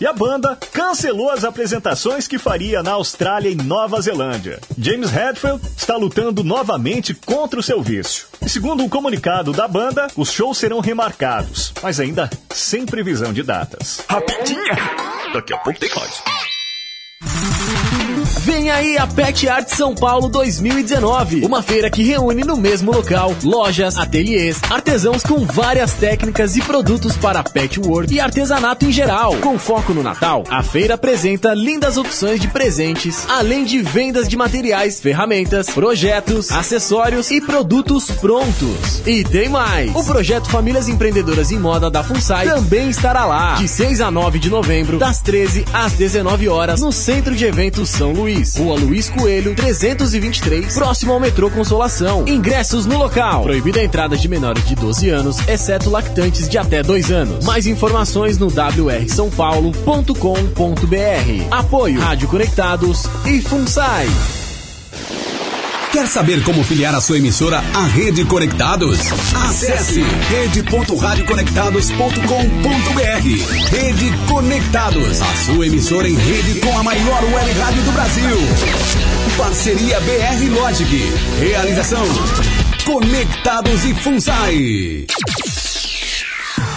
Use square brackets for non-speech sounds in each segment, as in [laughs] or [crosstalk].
E a banda cancelou as apresentações que faria na Austrália e Nova Zelândia. James Hetfield está lutando novamente contra o seu vício. E segundo um comunicado da banda, os shows serão remarcados, mas ainda sem previsão de datas. Rapidinha! Daqui a pouco tem mais. Vem aí a Pet Art São Paulo 2019, uma feira que reúne no mesmo local lojas, ateliês, artesãos com várias técnicas e produtos para pet work e artesanato em geral. Com foco no Natal, a feira apresenta lindas opções de presentes, além de vendas de materiais, ferramentas, projetos, acessórios e produtos prontos. E tem mais! O projeto Famílias Empreendedoras em Moda da FUNSAI também estará lá, de 6 a 9 de novembro, das 13 às 19 horas, no Centro de Eventos São Luís. Rua Luiz Coelho, 323, próximo ao metrô Consolação. Ingressos no local. Proibida a entrada de menores de 12 anos, exceto lactantes de até 2 anos. Mais informações no wrsãopaulo.com.br. Apoio Rádio Conectados e FUNSAI. Quer saber como filiar a sua emissora à Rede Conectados? Acesse rede.radioconectados.com.br. Rede Conectados, a sua emissora em rede com a maior web rádio do Brasil. Parceria BR Logic. Realização Conectados e FUNSAI.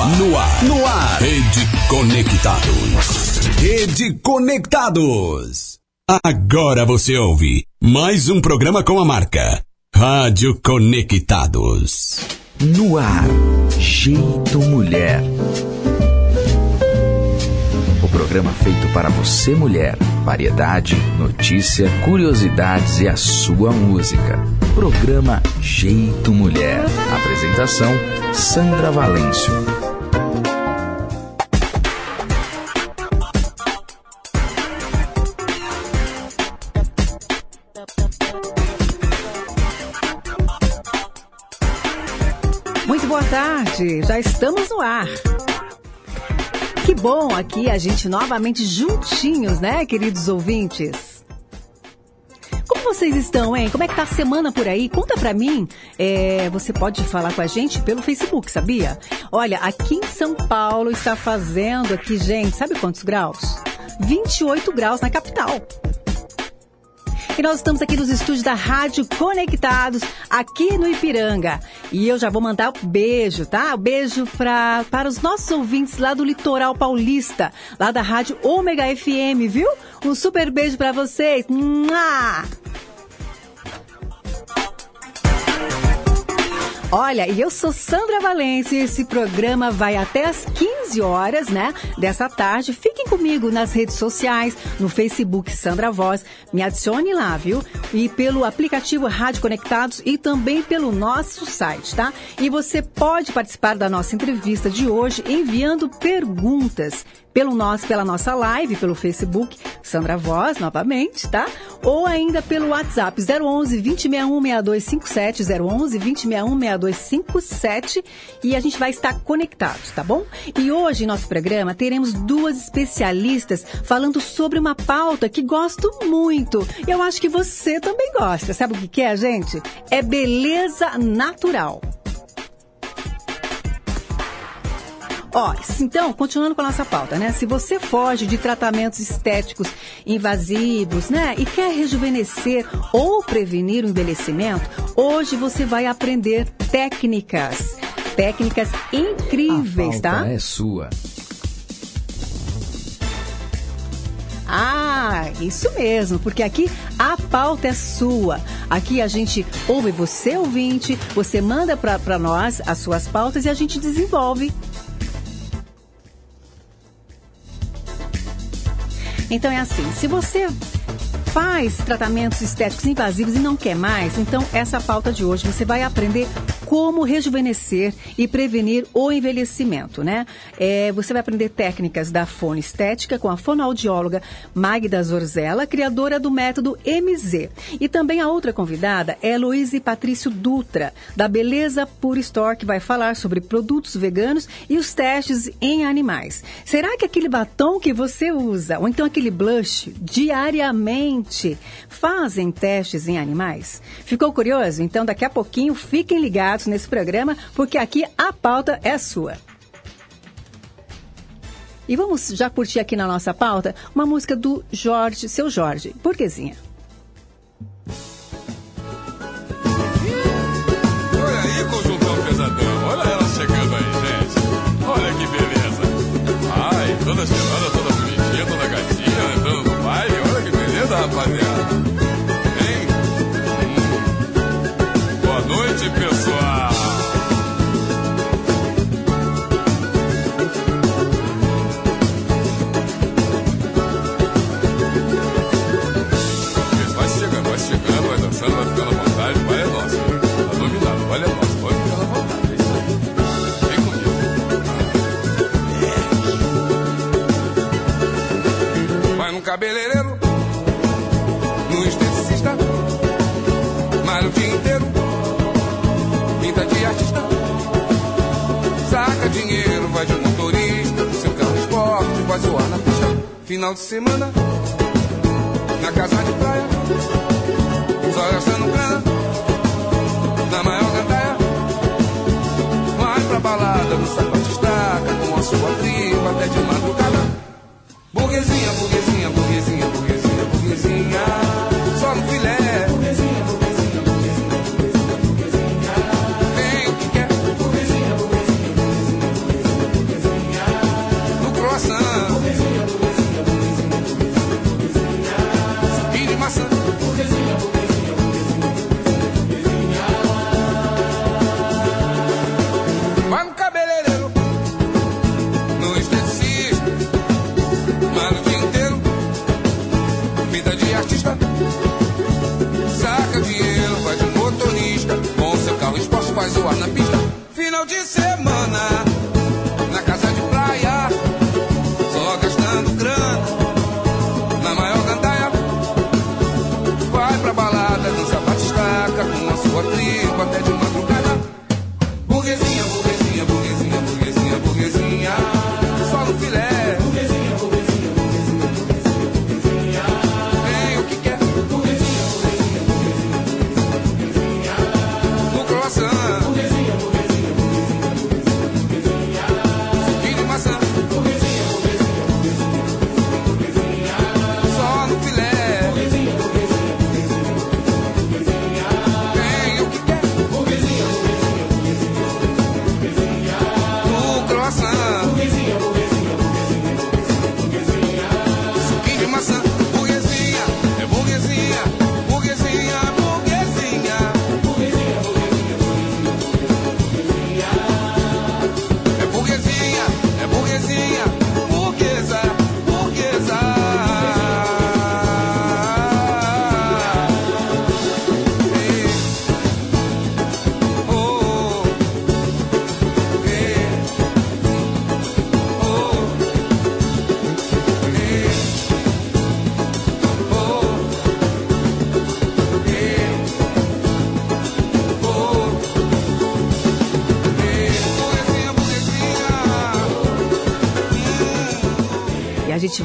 No ar, no ar, no ar. Rede Conectados. Rede Conectados. Agora você ouve mais um programa com a marca Rádio Conectados. No ar, Jeito Mulher. O programa feito para você, mulher. Variedade, notícia, curiosidades e a sua música. Programa Jeito Mulher. Apresentação: Sandra Valêncio. Tarde, já estamos no ar. Que bom aqui a gente novamente juntinhos, né, queridos ouvintes? Como vocês estão, hein? Como é que tá a semana por aí? Conta pra mim. É, você pode falar com a gente pelo Facebook, sabia? Olha, aqui em São Paulo está fazendo aqui, gente, sabe quantos graus? 28 graus na capital. E nós estamos aqui nos estúdios da Rádio Conectados, aqui no Ipiranga. E eu já vou mandar um beijo, tá? Um beijo pra, para os nossos ouvintes lá do Litoral Paulista, lá da Rádio Ômega FM, viu? Um super beijo pra vocês. Mua! Olha, eu sou Sandra Valência e esse programa vai até as 15 horas, né, dessa tarde. Fiquem comigo nas redes sociais, no Facebook Sandra Voz, me adicione lá, viu? E pelo aplicativo Rádio Conectados e também pelo nosso site, tá? E você pode participar da nossa entrevista de hoje enviando perguntas pelo nosso, pela nossa live, pelo Facebook, Sandra Voz, novamente, tá? Ou ainda pelo WhatsApp, 011 2061 6257, 011 2061 6257, e a gente vai estar conectado, tá bom? E hoje, em nosso programa, teremos duas especialistas falando sobre uma pauta que gosto muito. E eu acho que você também gosta. Sabe o que é, gente? É beleza natural. Ó, então, continuando com a nossa pauta, né? Se você foge de tratamentos estéticos invasivos, né? E quer rejuvenescer ou prevenir o envelhecimento, hoje você vai aprender técnicas. Técnicas incríveis, a tá? pauta é sua. Ah, isso mesmo, porque aqui a pauta é sua. Aqui a gente ouve você, ouvinte, você manda para nós as suas pautas e a gente desenvolve. Então é assim, se você faz tratamentos estéticos invasivos e não quer mais, então essa pauta de hoje você vai aprender como rejuvenescer e prevenir o envelhecimento, né? É, você vai aprender técnicas da fono estética com a fonoaudióloga Magda Zorzella, criadora do método MZ. E também a outra convidada é Luíse Patrício Dutra, da Beleza Pure Store, que vai falar sobre produtos veganos e os testes em animais. Será que aquele batom que você usa, ou então aquele blush, diariamente, fazem testes em animais? Ficou curioso? Então daqui a pouquinho fiquem ligados nesse programa, porque aqui a pauta é sua. E vamos já curtir aqui na nossa pauta uma música do Jorge, seu Jorge, Burguesinha. Olha aí, conjuntão pesadão. Olha ela chegando aí, gente. Olha que beleza. Ai, toda gelada, toda bonitinha, toda gatinha, entrando no baile. Olha que beleza, rapaziada. Cabeleireiro, no esteticista, malha o dia inteiro, pinta de artista, saca dinheiro, vai de motorista, seu carro esporte, vai zoar na pista. Final de semana, na casa de praia, só gastando grana, na maior gandaia. Vai pra balada, no sapato estaca, com a sua tripa até de madrugada. Burguesinha, burguesinha, burguesinha, burguesinha, burguesinha,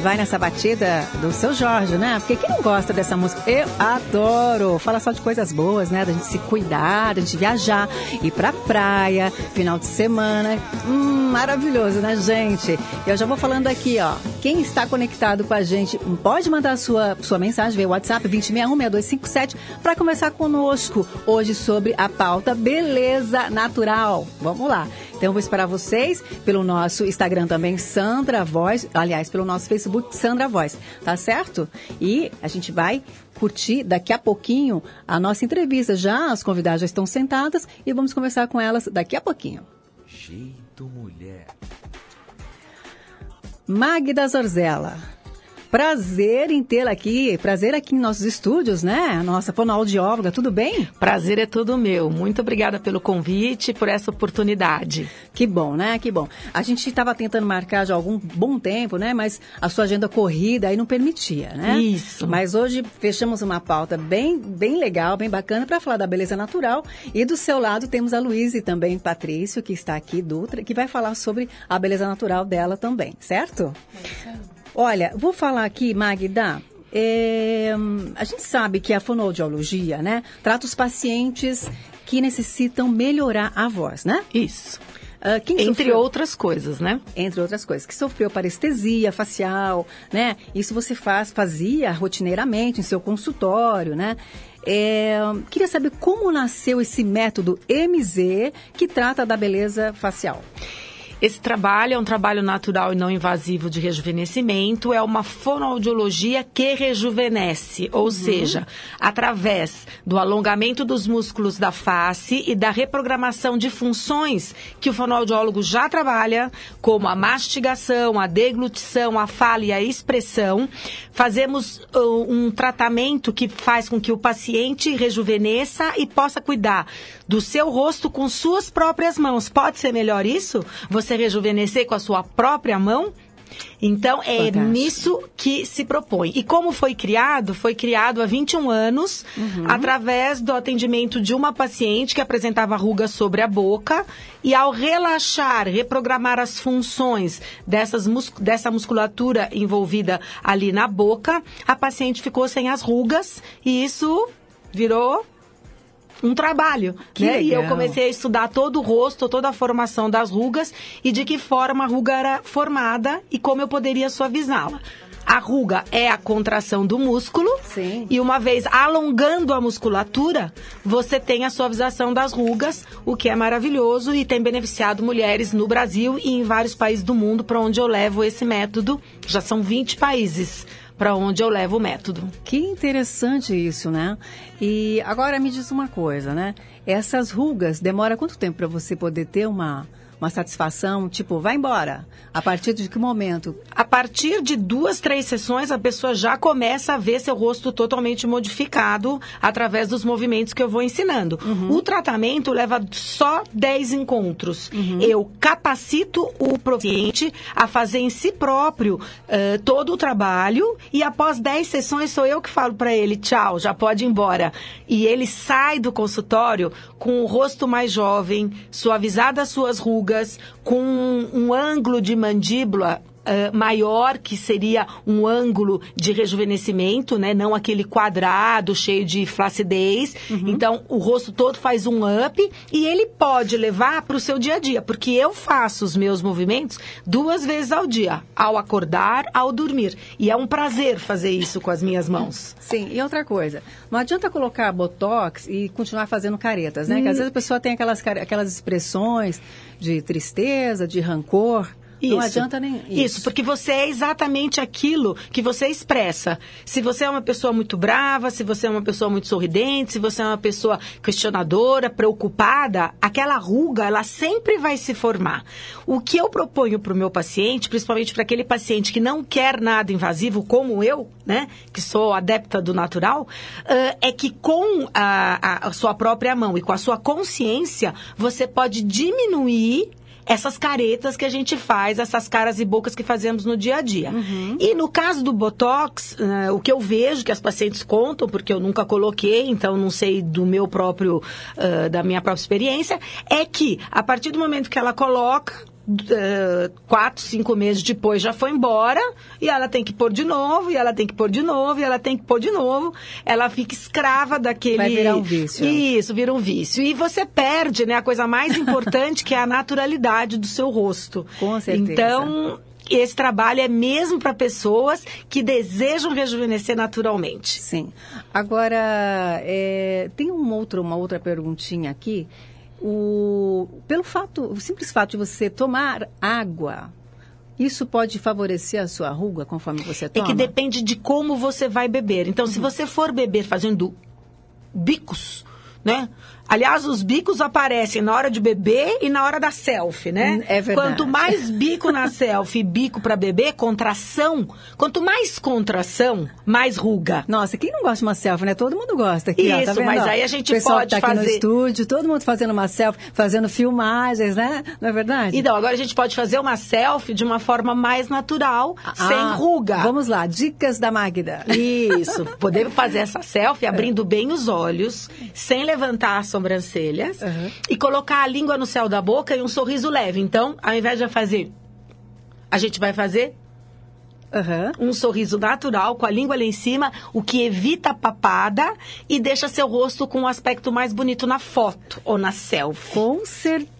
vai nessa batida do seu Jorge, né? Porque quem não gosta dessa música? Eu adoro. Fala só de coisas boas, né? Da gente se cuidar, da gente viajar, ir pra praia, final de semana. Hum, maravilhoso, né, gente? Eu já vou falando aqui, ó. Quem está conectado com a gente, pode mandar sua, sua mensagem via WhatsApp 2061-6257 para conversar conosco hoje sobre a pauta beleza natural. Vamos lá. Então, eu vou esperar vocês pelo nosso Instagram também, Sandra Voz, aliás, pelo nosso Facebook, Sandra Voz, tá certo? E a gente vai curtir daqui a pouquinho a nossa entrevista. Já as convidadas já estão sentadas e vamos conversar com elas daqui a pouquinho. Jeito mulher. Magda Zorzella. Prazer em tê-la aqui, prazer aqui em nossos estúdios, né? Nossa fonoaudióloga, tudo bem? Prazer é todo meu. Muito obrigada pelo convite, por essa oportunidade. Que bom, né? Que bom. A gente estava tentando marcar já há algum bom tempo, né? Mas a sua agenda corrida aí não permitia, né? Isso. Mas hoje fechamos uma pauta bem, bem legal, bem bacana para falar da beleza natural. E do seu lado temos a Luísa e também Patrício, que está aqui, Dutra, que vai falar sobre a beleza natural dela também, certo? É Olha, vou falar aqui, Magda. É, a gente sabe que a fonoaudiologia, né, trata os pacientes que necessitam melhorar a voz, né? Isso. Uh, Entre sofreu, outras coisas, né? Entre outras coisas. Que sofreu parestesia facial, né? Isso você faz, fazia rotineiramente em seu consultório, né? É, queria saber como nasceu esse método MZ que trata da beleza facial. Esse trabalho é um trabalho natural e não invasivo de rejuvenescimento, é uma fonoaudiologia que rejuvenesce, ou uhum. seja, através do alongamento dos músculos da face e da reprogramação de funções que o fonoaudiólogo já trabalha, como a mastigação, a deglutição, a fala e a expressão, fazemos uh, um tratamento que faz com que o paciente rejuvenesça e possa cuidar do seu rosto com suas próprias mãos. Pode ser melhor isso? Você rejuvenescer com a sua própria mão? Então, é Fantástico. nisso que se propõe. E como foi criado? Foi criado há 21 anos, uhum. através do atendimento de uma paciente que apresentava rugas sobre a boca. E ao relaxar, reprogramar as funções dessas mus dessa musculatura envolvida ali na boca, a paciente ficou sem as rugas. E isso virou um trabalho. Que né? E eu comecei a estudar todo o rosto, toda a formação das rugas e de que forma a ruga era formada e como eu poderia suavizá-la. A ruga é a contração do músculo. Sim. E uma vez alongando a musculatura, você tem a suavização das rugas, o que é maravilhoso e tem beneficiado mulheres no Brasil e em vários países do mundo para onde eu levo esse método. Já são 20 países para onde eu levo o método. Que interessante isso, né? E agora me diz uma coisa, né? Essas rugas, demora quanto tempo para você poder ter uma uma satisfação, tipo, vai embora. A partir de que momento? A partir de duas, três sessões, a pessoa já começa a ver seu rosto totalmente modificado através dos movimentos que eu vou ensinando. Uhum. O tratamento leva só 10 encontros. Uhum. Eu capacito o paciente a fazer em si próprio uh, todo o trabalho e após 10 sessões sou eu que falo para ele, tchau, já pode ir embora. E ele sai do consultório com o rosto mais jovem, suavizado as suas rugas, rugas, com um, um ângulo de mandíbula Uh, maior, que seria um ângulo de rejuvenescimento, né? Não aquele quadrado cheio de flacidez. Uhum. Então, o rosto todo faz um up e ele pode levar para o seu dia a dia, porque eu faço os meus movimentos duas vezes ao dia, ao acordar, ao dormir. E é um prazer fazer isso com as minhas mãos. Sim, e outra coisa, não adianta colocar botox e continuar fazendo caretas, né? Hum. Que às vezes a pessoa tem aquelas, aquelas expressões de tristeza, de rancor. Isso. Não adianta nem isso. Isso, porque você é exatamente aquilo que você expressa. Se você é uma pessoa muito brava, se você é uma pessoa muito sorridente, se você é uma pessoa questionadora, preocupada, aquela ruga, ela sempre vai se formar. O que eu proponho para o meu paciente, principalmente para aquele paciente que não quer nada invasivo, como eu, né, que sou adepta do natural, é que com a, a sua própria mão e com a sua consciência, você pode diminuir essas caretas que a gente faz, essas caras e bocas que fazemos no dia a dia. Uhum. E no caso do Botox, uh, o que eu vejo que as pacientes contam, porque eu nunca coloquei, então não sei do meu próprio, uh, da minha própria experiência, é que a partir do momento que ela coloca, eh, quatro, cinco meses depois já foi embora e ela tem que pôr de novo, e ela tem que pôr de novo, e ela tem que pôr de novo. Ela fica escrava daquele. Vai virar um vício. Isso, vira um vício. E você perde, né, a coisa mais [laughs] importante que é a naturalidade do seu rosto. Com certeza. Então, esse trabalho é mesmo para pessoas que desejam rejuvenescer naturalmente. Sim. Agora, é, tem um outro, uma outra perguntinha aqui. O, pelo fato, o simples fato de você tomar água, isso pode favorecer a sua ruga conforme você É toma? que depende de como você vai beber. Então, se você for beber fazendo bicos, né? Aliás, os bicos aparecem na hora de beber e na hora da selfie, né? Hum, é verdade. Quanto mais bico na selfie e bico para beber, contração. Quanto mais contração, mais ruga. Nossa, quem não gosta de uma selfie, né? Todo mundo gosta aqui, ó, tá Isso, vendo, mas aí a gente pessoal pode tá aqui no fazer- estúdio, todo mundo fazendo uma selfie, fazendo filmagens, né? Não é verdade? Então, agora a gente pode fazer uma selfie de uma forma mais natural, sem Ah, ruga. Vamos lá, dicas da Magda. Isso. Podemos fazer essa selfie abrindo bem os olhos, sem levantar as sobrancelhas, Uhum. e colocar a língua no céu da boca e um sorriso leve. Então, ao invés de fazer, a gente vai fazer Aham. um sorriso natural, com a língua lá em cima, o que evita a papada e deixa seu rosto com um aspecto mais bonito na foto ou na selfie. Com certeza.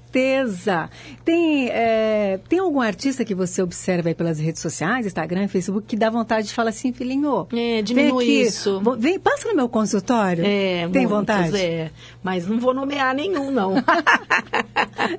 Tem, é, tem algum artista que você observa aí pelas redes sociais, Instagram, Facebook, que dá vontade de falar assim, filhinho, É, vem diminui aqui, isso. Vem, passa no meu consultório. É, tem muitos, vontade? É, mas não vou nomear nenhum, não. [laughs]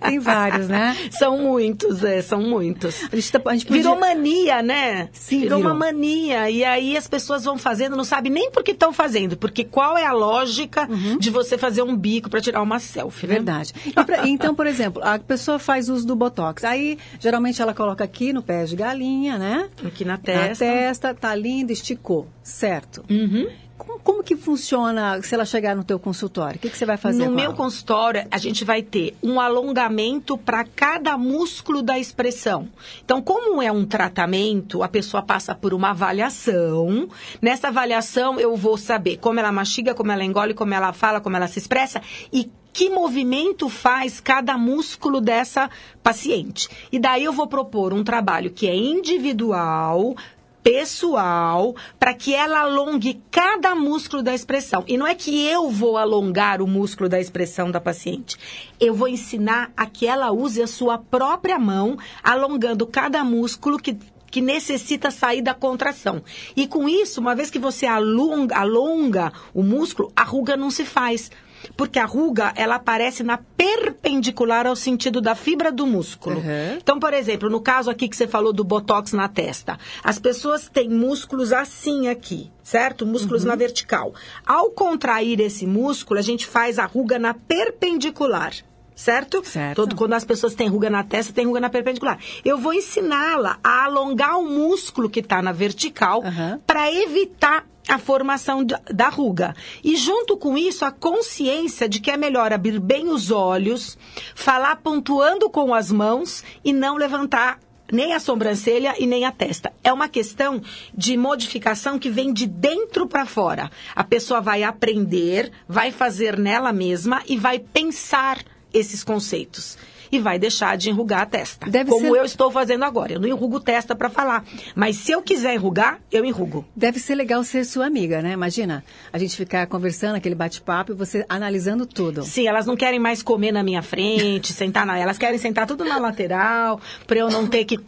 Tem vários, né? são muitos, é, são muitos. A gente, tá- a gente podia... Virou mania, né? Sim, virou, virou. uma mania. E aí as pessoas vão fazendo, não sabem nem por que estão fazendo. Porque qual é a lógica de você fazer um bico para tirar uma selfie, né? Uhum. Verdade. Pra- então, por exemplo, a pessoa faz uso do Botox. Aí, geralmente, ela coloca aqui no pé de galinha, né? Aqui na Na testa. testa, tá linda, esticou. Certo. Uhum. Como, como que funciona se ela chegar no teu consultório? O que, que você vai fazer No meu ela? consultório, a gente vai ter um alongamento para cada músculo da expressão. Então, como é um tratamento, a pessoa passa por uma avaliação. Nessa avaliação, eu vou saber como ela mastiga, como ela engole, como ela fala, como ela se expressa e que movimento faz cada músculo dessa paciente. E daí eu vou propor um trabalho que é individual, pessoal para que ela alongue cada músculo da expressão. E não é que eu vou alongar o músculo da expressão da paciente. Eu vou ensinar a que ela use a sua própria mão, alongando cada músculo que que necessita sair da contração. E com isso, uma vez que você alonga, alonga o músculo, a ruga não se faz. Porque a ruga, ela aparece na perpendicular ao sentido da fibra do músculo. Uhum. Então, por exemplo, no caso aqui que você falou do botox na testa, as pessoas têm músculos assim aqui, certo? Músculos na vertical. Ao contrair esse músculo, a gente faz a ruga na perpendicular. Certo? Certo. Todo, quando as pessoas têm ruga na testa, tem ruga na perpendicular. Eu vou ensiná-la a alongar o músculo que está na vertical Aham. para evitar a formação da, ruga. E junto com isso, a consciência de que é melhor abrir bem os olhos, falar pontuando com as mãos e não levantar nem a sobrancelha e nem a testa. É uma questão de modificação que vem de dentro para fora. A pessoa vai aprender, vai fazer nela mesma e vai pensar esses conceitos. E vai deixar de enrugar a testa. Deve como ser- eu estou fazendo agora. Eu não enrugo testa para falar. Mas se eu quiser enrugar, eu enrugo. Deve ser legal ser sua amiga, né? Imagina, a gente ficar conversando, aquele bate-papo e você analisando tudo. Sim, elas não querem mais comer na minha frente, sentar na. Elas querem sentar tudo na lateral, para eu não ter que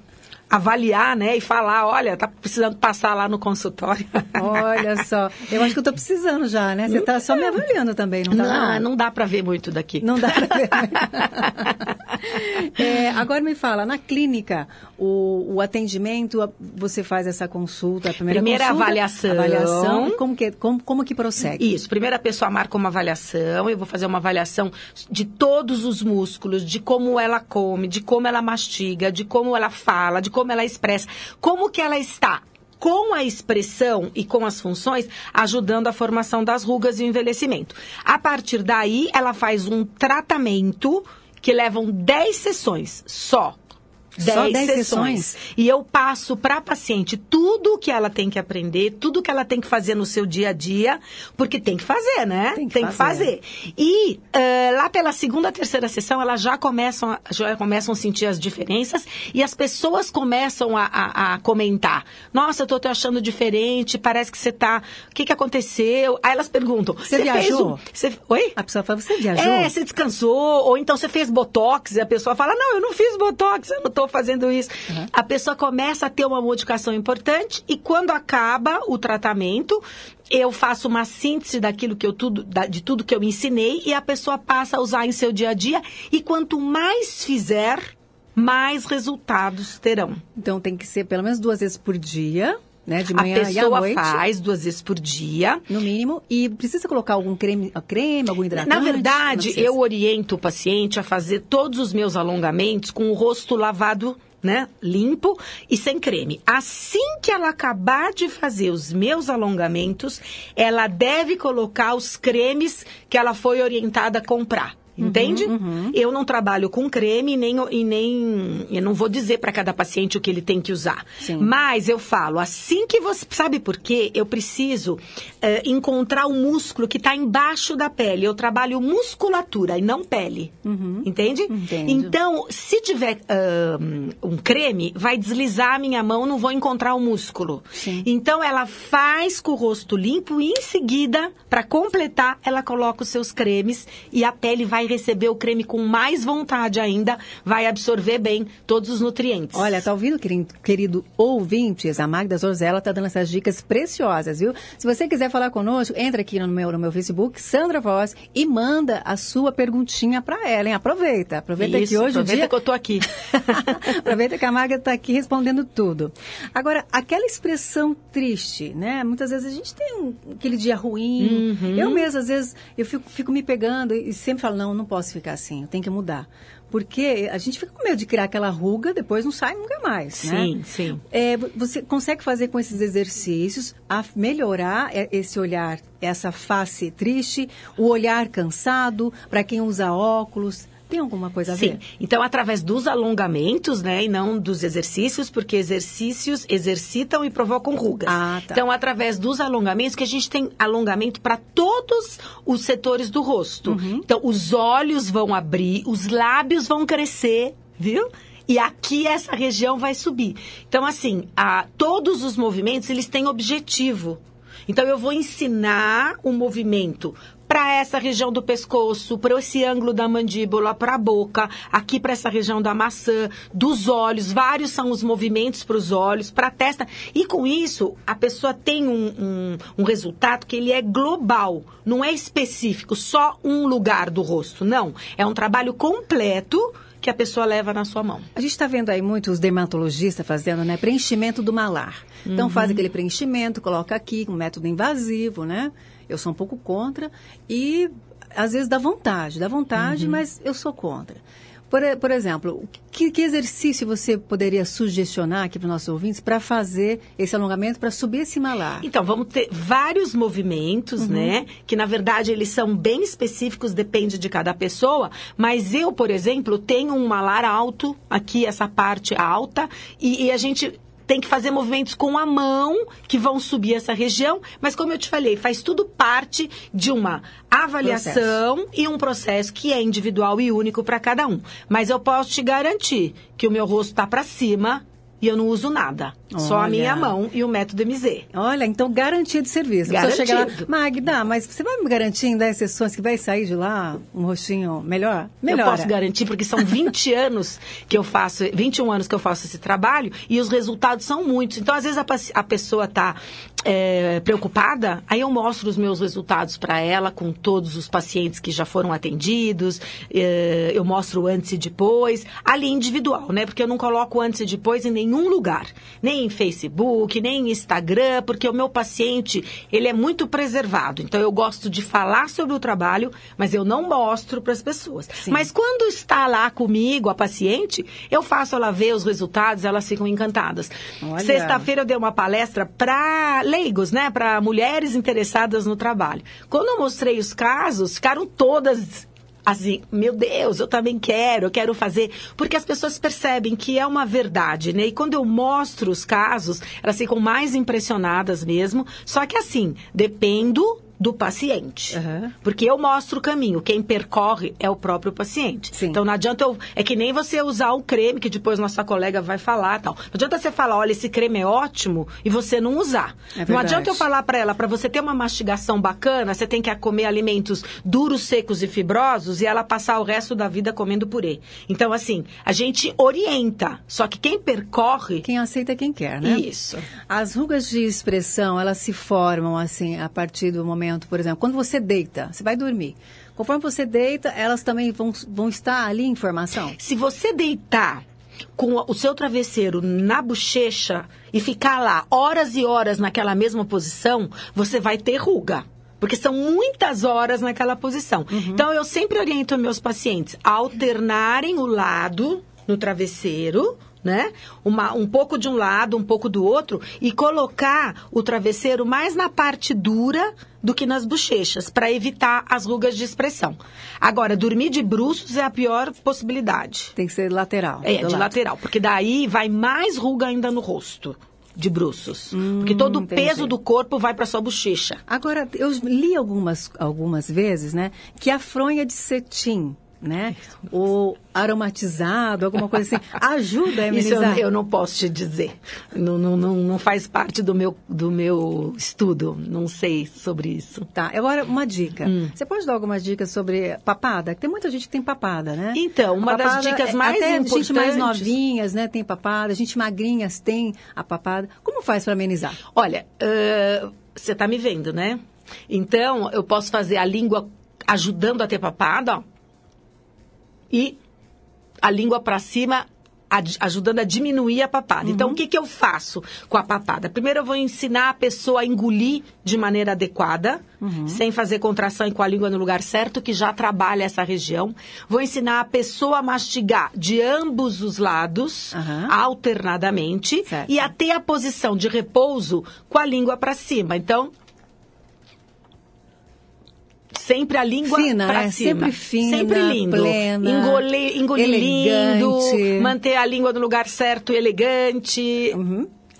avaliar, né? E falar, olha, tá precisando passar lá no consultório. Olha [laughs] só, eu acho que eu tô precisando já, né? Você tá só me avaliando também, não tá? Não, não dá para ver muito daqui. Não dá pra ver. [laughs] [laughs] É, agora me fala, na clínica, o, o atendimento, a- você faz essa consulta, a primeira, Primeira consulta, avaliação. avaliação, como que, como, como que prossegue? Isso, primeiro a pessoa marca uma avaliação, eu vou fazer uma avaliação de todos os músculos, de como ela come, de como ela mastiga, de como ela fala, de como ela expressa, como que ela está com a expressão e com as funções, ajudando a formação das rugas e o envelhecimento. A partir daí, ela faz um tratamento que levam 10 sessões só. Só 10 10 sessões. sessões? E eu passo para a paciente tudo o que ela tem que aprender, tudo que ela tem que fazer no seu dia a dia, porque tem que fazer, né? Tem que fazer. fazer. E eh, lá pela segunda, terceira sessão, elas já começam, a- já começam a sentir as diferenças e as pessoas começam a, a- a comentar. Nossa, eu tô te achando diferente, parece que você tá. O que, que aconteceu? Aí elas perguntam. Você viajou? o- você- Oi? A pessoa fala, você viajou? É, você descansou, ou então você fez botox e a pessoa fala: Não, eu não fiz botox, eu não estou fazendo isso. A pessoa começa a ter uma modificação importante e quando acaba o tratamento, eu faço uma síntese daquilo que eu tudo, de tudo que eu ensinei e a pessoa passa a usar em seu dia a dia. E quanto mais fizer, mais resultados terão. Então tem que ser pelo menos duas vezes por dia, né? De A manhã e à pessoa noite. faz duas vezes por dia. No mínimo. E precisa colocar algum creme, creme algum hidratante? Na verdade, eu oriento o paciente a fazer todos os meus alongamentos com o rosto lavado, né, limpo e sem creme. Assim que ela acabar de fazer os meus alongamentos, ela deve colocar os cremes que ela foi orientada a comprar. Entende? Eu não trabalho com creme nem, e nem. Eu não vou dizer para cada paciente o que ele tem que usar. Sim. Mas eu falo, assim que você. Sabe por quê? Eu preciso eh, encontrar o músculo que está embaixo da pele. Eu trabalho musculatura e não pele. Entende? Entendo. Então, se tiver ahn, um creme, vai deslizar a minha mão, não vou encontrar o músculo. Sim. Então, ela faz com o rosto limpo e em seguida, para completar, ela coloca os seus cremes e a pele vai receber o creme com mais vontade ainda, vai absorver bem todos os nutrientes. Olha, tá ouvindo, querido, querido ouvintes? A Magda Zorzella tá dando essas dicas preciosas, viu? Se você quiser falar conosco, entra aqui no meu, no meu Facebook, Sandra Voz, e manda a sua perguntinha para ela, hein? Aproveita, aproveita Isso, que hoje o aproveita dia... que eu tô aqui. [laughs] Aproveita que a Magda está aqui respondendo tudo. Agora, aquela expressão triste, né? Muitas vezes a gente tem um- aquele dia ruim. Uhum. Eu mesmo, às vezes, eu fico, fico me pegando e sempre falo, não, não posso ficar assim, eu tenho que mudar. Porque a gente fica com medo de criar aquela ruga, depois não sai nunca mais, né? Sim, sim. É, vo- você consegue fazer com esses exercícios a melhorar é, esse olhar, essa face triste, o olhar cansado, para quem usa óculos. Tem alguma coisa a Sim. ver? Então, através dos alongamentos, né, e não dos exercícios, porque exercícios exercitam e provocam rugas. Ah, tá. Então, através dos alongamentos, que a gente tem alongamento para todos os setores do rosto. Uhum. Então, os olhos vão abrir, os lábios vão crescer, viu? E aqui essa região vai subir. Então, assim, a, todos os movimentos, eles têm objetivo. Então, eu vou ensinar o movimento para essa região do pescoço, para esse ângulo da mandíbula, para a boca, aqui para essa região da maçã, dos olhos. Vários são os movimentos para os olhos, para a testa. E com isso, a pessoa tem um, um, um resultado que ele é global, não é específico, só um lugar do rosto. Não. É um trabalho completo que a pessoa leva na sua mão. A gente está vendo aí muitos dermatologistas fazendo, né? Preenchimento do malar. Então Uhum. faz aquele preenchimento, coloca aqui, um método invasivo, né? Eu sou um pouco contra. E às vezes dá vontade, dá vontade, Uhum. mas eu sou contra. Por, por exemplo, que, que exercício você poderia sugestionar aqui para os nossos ouvintes para fazer esse alongamento, para subir esse malar? Então, vamos ter vários movimentos, né? Que na verdade eles são bem específicos, depende de cada pessoa. Mas eu, por exemplo, tenho um malar alto, aqui essa parte alta, e, e a gente tem que fazer movimentos com a mão que vão subir essa região, mas como eu te falei, faz tudo parte de uma avaliação e um processo que é individual e único para cada um. Mas eu posso te garantir que o meu rosto está para cima e eu não uso nada, só a Olha. minha mão e o método MZ. Olha, então garantia de serviço. A pessoa chega lá, Garantido. Magda, mas você vai me garantir em 10 sessões que vai sair de lá um rostinho melhor? Melhor. Eu posso garantir, porque são 20 [laughs] anos que eu faço, 21 anos que eu faço esse trabalho e os resultados são muitos. Então, às vezes, a, a pessoa está preocupada, aí eu mostro os meus resultados para ela, com todos os pacientes que já foram atendidos, eh, eu mostro antes e depois, ali individual, né? Porque eu não coloco antes e depois em nenhum lugar, nem em Facebook, nem em Instagram, porque o meu paciente, ele é muito preservado. Então, eu gosto de falar sobre o trabalho, mas eu não mostro para as pessoas. Mas quando está lá comigo, a paciente, eu faço ela ver os resultados, elas ficam encantadas. Sexta-feira eu dei uma palestra para leigos, né? Para mulheres interessadas no trabalho. Quando eu mostrei os casos, ficaram todas assim, meu Deus, eu também quero, eu quero fazer, porque as pessoas percebem que é uma verdade, né? E quando eu mostro os casos, elas ficam mais impressionadas mesmo. Só que assim, dependo do paciente. Aham. Porque eu mostro o caminho, quem percorre é o próprio paciente. Sim. Então não adianta eu. É que nem você usar um creme, que depois nossa colega vai falar tal. Não adianta você falar, olha, esse creme é ótimo e você não usar. É não adianta eu falar para ela, para você ter uma mastigação bacana, você tem que comer alimentos duros, secos e fibrosos e ela passar o resto da vida comendo purê. Então, assim, a gente orienta. Só que quem percorre. Quem aceita quem quer, né? Isso. As rugas de expressão, elas se formam assim a partir do momento, por exemplo, quando você deita, você vai dormir. Conforme você deita, elas também vão, vão estar ali em formação. Se você deitar com o seu travesseiro na bochecha e ficar lá horas e horas naquela mesma posição, você vai ter ruga. Porque são muitas horas naquela posição. Então, eu sempre oriento meus pacientes a alternarem o lado no travesseiro, né? Uma, um pouco de um lado, um pouco do outro, e colocar o travesseiro mais na parte dura do que nas bochechas, para evitar as rugas de expressão. Agora, dormir de bruços é a pior possibilidade. Tem que ser lateral. É, de lado. lateral, porque daí vai mais ruga ainda no rosto de bruços. porque todo o Hum, peso do corpo vai para sua bochecha. Agora, eu li algumas, algumas vezes, né, que a fronha de cetim, né, ou aromatizado, alguma coisa assim, ajuda a [laughs] Isso eu, amenizar. eu não posso te dizer. Não, não, não, não faz parte do meu, do meu estudo. Não sei sobre isso. Tá, agora uma dica. Hum. Você pode dar algumas dicas sobre papada? Tem muita gente que tem papada, né? Então, uma das dicas é- mais até gente mais importantes- novinhas, né, tem papada, gente magrinhas tem a papada. Como faz para amenizar? Olha, ãh, você tá me vendo, né? Então, eu posso fazer a língua ajudando a ter papada, ó. E a língua para cima ajudando a diminuir a papada. Então, o que, que eu faço com a papada? Primeiro, eu vou ensinar a pessoa a engolir de maneira adequada, sem fazer contração e com a língua no lugar certo, que já trabalha essa região. Vou ensinar a pessoa a mastigar de ambos os lados, Aham. alternadamente, Certo. e a ter a posição de repouso com a língua para cima. Então, sempre a língua Fina, para né? cima. Sempre fina, sempre lindo. plena, engolir, engolir lindo, manter a língua no lugar certo, elegante.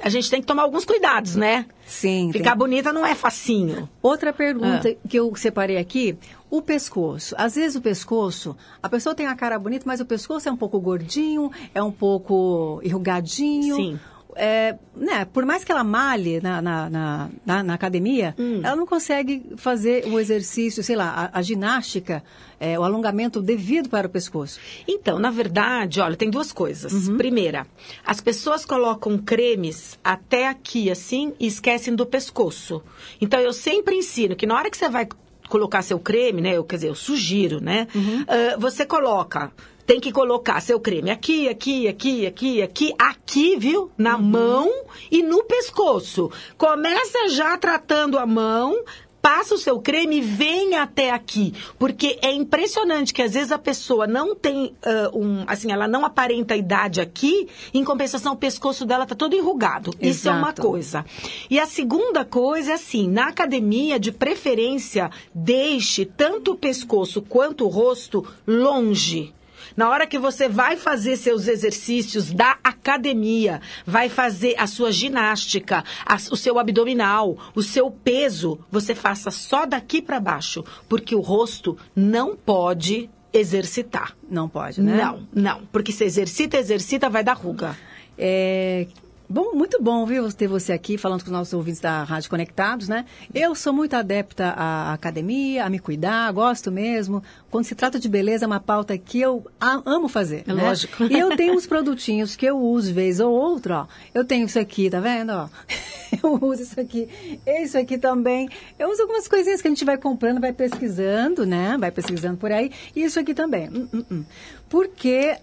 A gente tem que tomar alguns cuidados, né? Sim. Ficar tem- bonita não é facinho. Outra pergunta Ah. que eu separei aqui, o pescoço. Às vezes o pescoço, a pessoa tem a cara bonita, mas o pescoço é um pouco gordinho, é um pouco enrugadinho. Sim. É, né, por mais que ela malhe na, na, na, na- na academia, Hum. ela não consegue fazer o exercício, sei lá, a, a ginástica, é, o alongamento devido para o pescoço. Então, na verdade, olha, tem duas coisas. Uhum. Primeira, as pessoas colocam cremes até aqui, assim, e esquecem do pescoço. Então, eu sempre ensino que na hora que você vai colocar seu creme, né? Eu, quer dizer, eu sugiro, né? Uhum. ah, você coloca. Tem que colocar seu creme aqui, aqui, aqui, aqui, aqui, aqui, viu? Na Uhum. mão e no pescoço. Começa já tratando a mão, passa o seu creme e vem até aqui. Porque é impressionante que às vezes a pessoa não tem ah, um. Assim, ela não aparenta a idade aqui, em compensação, o pescoço dela tá todo enrugado. Isso é uma Exato. coisa. E a segunda coisa é assim: na academia, de preferência, deixe tanto o pescoço quanto o rosto longe. Na hora que você vai fazer seus exercícios da academia, vai fazer a sua ginástica, a- o seu abdominal, o seu peso, você faça só daqui para baixo, porque o rosto não pode exercitar. Não pode, né? Não, não, porque se exercita, exercita, vai dar ruga. É, bom, muito bom, viu, ter você aqui falando com os nossos ouvintes da Rádio Conectados, né? Eu sou muito adepta à academia, a me cuidar, gosto mesmo. Quando se trata de beleza, é uma pauta que eu amo fazer. É né? lógico. E eu tenho uns produtinhos que eu uso vez ou outra, ó. Eu tenho isso aqui, tá vendo, ó? [laughs] Eu uso isso aqui, isso aqui também. Eu uso algumas coisinhas que a gente vai comprando, vai pesquisando, né? Vai pesquisando por aí. E isso aqui também. Hum, hum, hum. Porque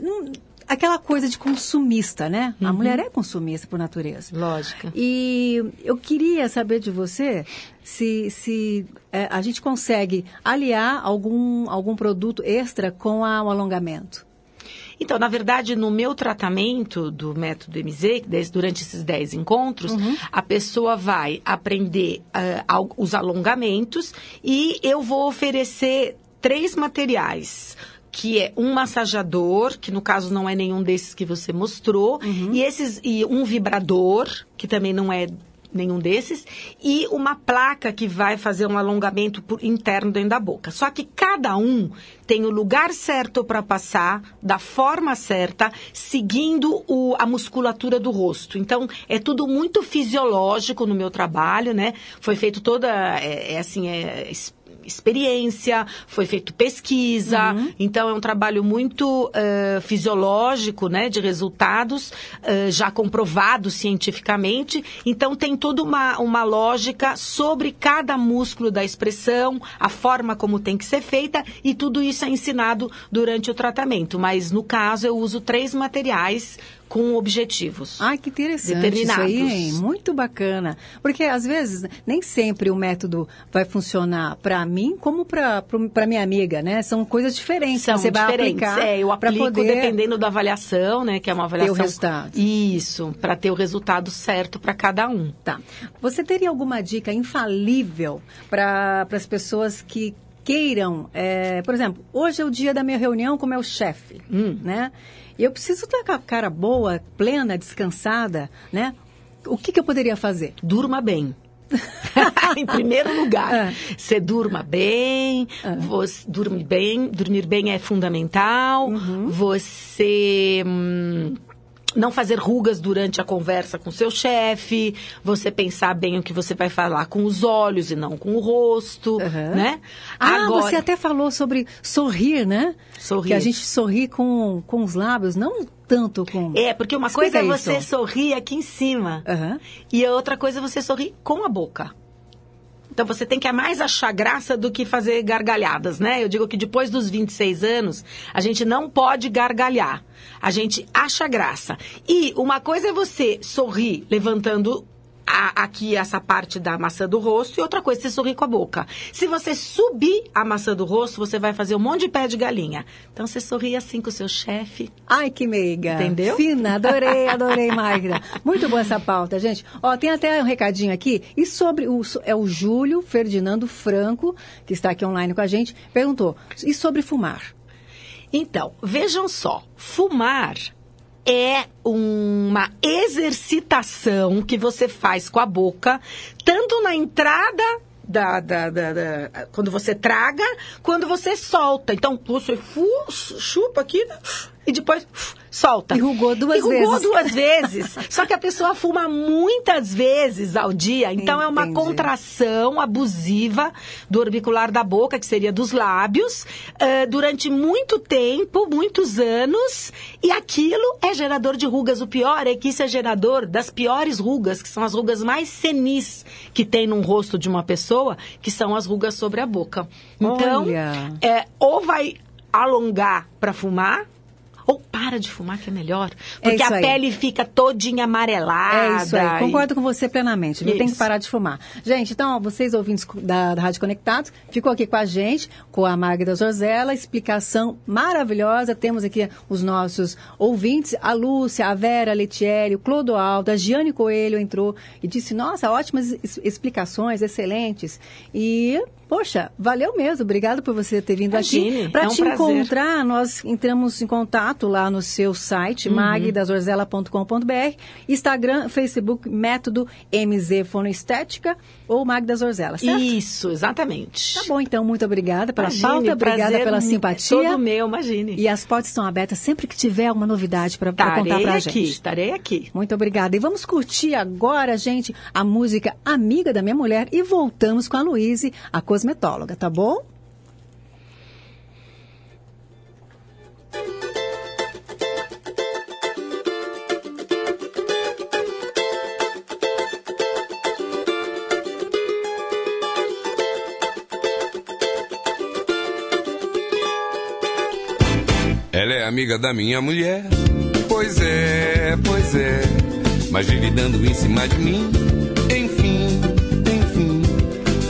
não- aquela coisa de consumista, né? A mulher é consumista por natureza. Lógico. E eu queria saber de você se, se eh, a gente consegue aliar algum, algum produto extra com a- o alongamento. Então, na verdade, no meu tratamento do método MZ, durante esses 10 encontros, a pessoa vai aprender al- os alongamentos e eu vou oferecer três materiais. Que é um massageador, que no caso não é nenhum desses que você mostrou, e esses e um vibrador, que também não é nenhum desses, e uma placa que vai fazer um alongamento por- interno dentro da boca. Só que cada um tem o lugar certo para passar, da forma certa, seguindo o- a musculatura do rosto. Então, é tudo muito fisiológico no meu trabalho, né? Foi feito toda, é, é assim, é experiência, foi feito pesquisa, então é um trabalho muito eh, fisiológico, né, de resultados eh, já comprovados cientificamente. Então tem toda uma, uma lógica sobre cada músculo da expressão, a forma como tem que ser feita e tudo isso é ensinado durante o tratamento. Mas no caso eu uso três materiais com objetivos. Ai, que interessante isso Determinados. aí, hein? Muito bacana. Porque, às vezes, nem sempre o método vai funcionar para mim como para minha amiga, né? São coisas diferentes. São você vai diferentes. aplicar É, eu aplico poder... dependendo da avaliação, né? Que é uma avaliação. resultado. Isso, para ter o resultado certo para cada um. Tá. Você teria alguma dica infalível para as pessoas que queiram, é, por exemplo, hoje é o dia da minha reunião com o meu chefe, Hum. né? E eu preciso estar com a cara boa, plena, descansada, né? O que, que eu poderia fazer? Durma bem. [laughs] em primeiro lugar, Ah. você durma bem, você dormir bem, dormir bem é fundamental. Uhum. Você hum, não fazer rugas durante a conversa com seu chefe, você pensar bem o que você vai falar com os olhos e não com o rosto, Aham. né? Ah, Agora- você até falou sobre sorrir, né? Sorrir. Que a gente sorri com, com os lábios, não tanto com... É, porque uma Explica coisa é isso. você sorrir aqui em cima. Aham. E a outra coisa é você sorrir com a boca. Então você tem que mais achar graça do que fazer gargalhadas, né? Eu digo que depois dos 26 anos, a gente não pode gargalhar. A gente acha graça. E uma coisa é você sorrir levantando a- aqui essa parte da maçã do rosto e outra coisa você sorrir com a boca. Se você subir a maçã do rosto, você vai fazer um monte de pé de galinha. Então você sorri assim com o seu chefe. Ai, que meiga. Entendeu? Fina, adorei, adorei, Magda. Muito boa essa pauta, gente. Ó, tem até um recadinho aqui. E sobre o. É o Júlio Ferdinando Franco, que está aqui online com a gente, perguntou. E sobre fumar? Então, vejam só, fumar é uma exercitação que você faz com a boca, tanto na entrada da, da- da- da- quando você traga, quando você solta. Então, você chupa aqui né, e depois solta. Enrugou duas Enrugou vezes. duas vezes. [laughs] Só que a pessoa fuma muitas vezes ao dia, então é uma Entendi. contração abusiva do orbicular da boca, que seria dos lábios, eh, durante muito tempo, muitos anos, e aquilo é gerador de rugas. O pior é que isso é gerador das piores rugas, que são as rugas mais senis que tem num rosto de uma pessoa, que são as rugas sobre a boca. Então, Olha. é, ou vai alongar para fumar, ou para de fumar, que é melhor. É Porque isso a pele fica todinha amarelada. É isso aí, e- concordo com você plenamente. Viu? Tem que parar de fumar. Gente, então, ó, vocês ouvintes da, da Rádio Conectados, ficou aqui com a gente, com a Magda Zorzella, explicação maravilhosa. Temos aqui os nossos ouvintes, a Lúcia, a Vera, a Letieri, o Clodoaldo, a Giane Coelho entrou e disse, nossa, ótimas es- explicações, excelentes. E, poxa, valeu mesmo. Obrigado por você ter vindo Imagine, aqui. Para é um te prazer. encontrar, nós entramos em contato lá no seu site, Uhum. Instagram, Facebook, método MZ Fonoestética ou Magda Zorzella, certo? Isso, exatamente. Tá bom, então, muito obrigada pela Imagine, pauta, obrigada pela é simpatia. Todo meu, imagine. E as portas estão abertas sempre que tiver uma novidade para contar pra aqui, gente. estarei aqui. Muito obrigada. E vamos curtir agora, gente, a música Amiga da Minha Mulher e voltamos com a Luíse, a cosmetóloga, tá bom? Ela é amiga da minha mulher. Pois é, pois é. Mas vive em cima de mim.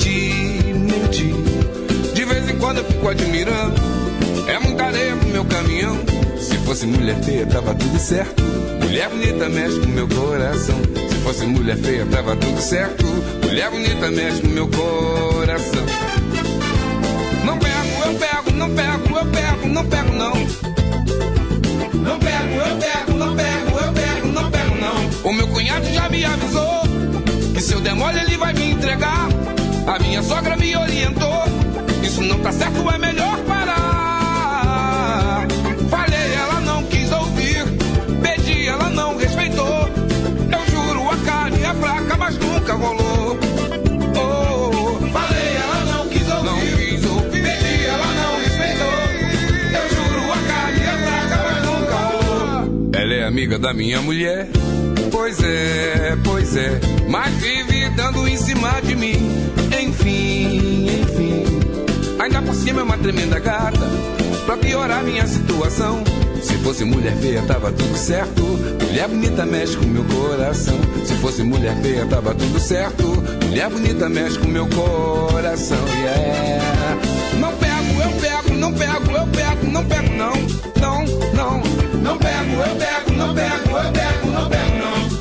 Menti, menti. De vez em quando eu fico admirando. É muita areia pro meu caminhão. Se fosse mulher feia, tava tudo certo. Mulher bonita mexe com meu coração. Se fosse mulher feia, tava tudo certo. Mulher bonita mexe com meu coração. Não pego, eu pego, não pego, eu pego, não pego não. Não pego, eu pego, não pego, eu pego, não pego não. O meu cunhado já me avisou que se eu der mole ele vai. A minha sogra me orientou. Isso não tá certo, é melhor parar. Falei, ela não quis ouvir. Pedi, ela não respeitou. Eu juro, a carne é fraca, mas nunca rolou. Oh, falei, ela não quis ouvir. Não quis ouvir. Pedi, ela não respeitou. Eu juro, a carne é fraca, mas nunca rolou. Ela é amiga da minha mulher. Pois é, pois é. Mas vive dando em cima de mim. Enfim, enfim. Ainda por cima é uma tremenda gata. Pra piorar minha situação. Se fosse mulher feia, tava tudo certo. Mulher bonita mexe com meu coração. Se fosse mulher feia, tava tudo certo. Mulher bonita mexe com meu coração. Yeah. Não pego, eu pego, não pego, eu pego, não pego, não. Não, não. Não pego, eu pego, não pego, eu pego, não pego.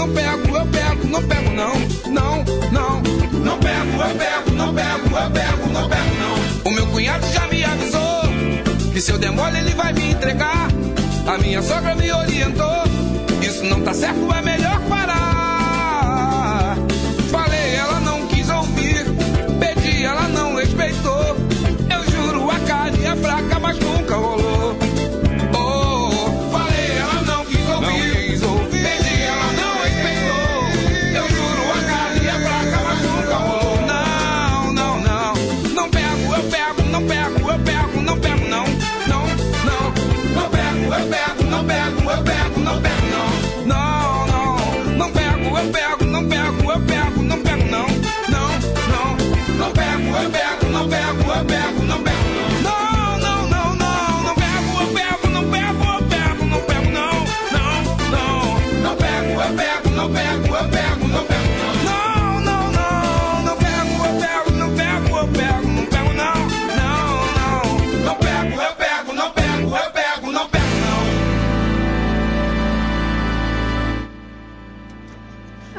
Não pego, eu pego, não pego, não. Não, não. Não pego, eu pego, não pego, eu pego, não pego, não. O meu cunhado já me avisou que se eu der mole ele vai me entregar. A minha sogra me orientou. Isso não tá certo, é melhor parar.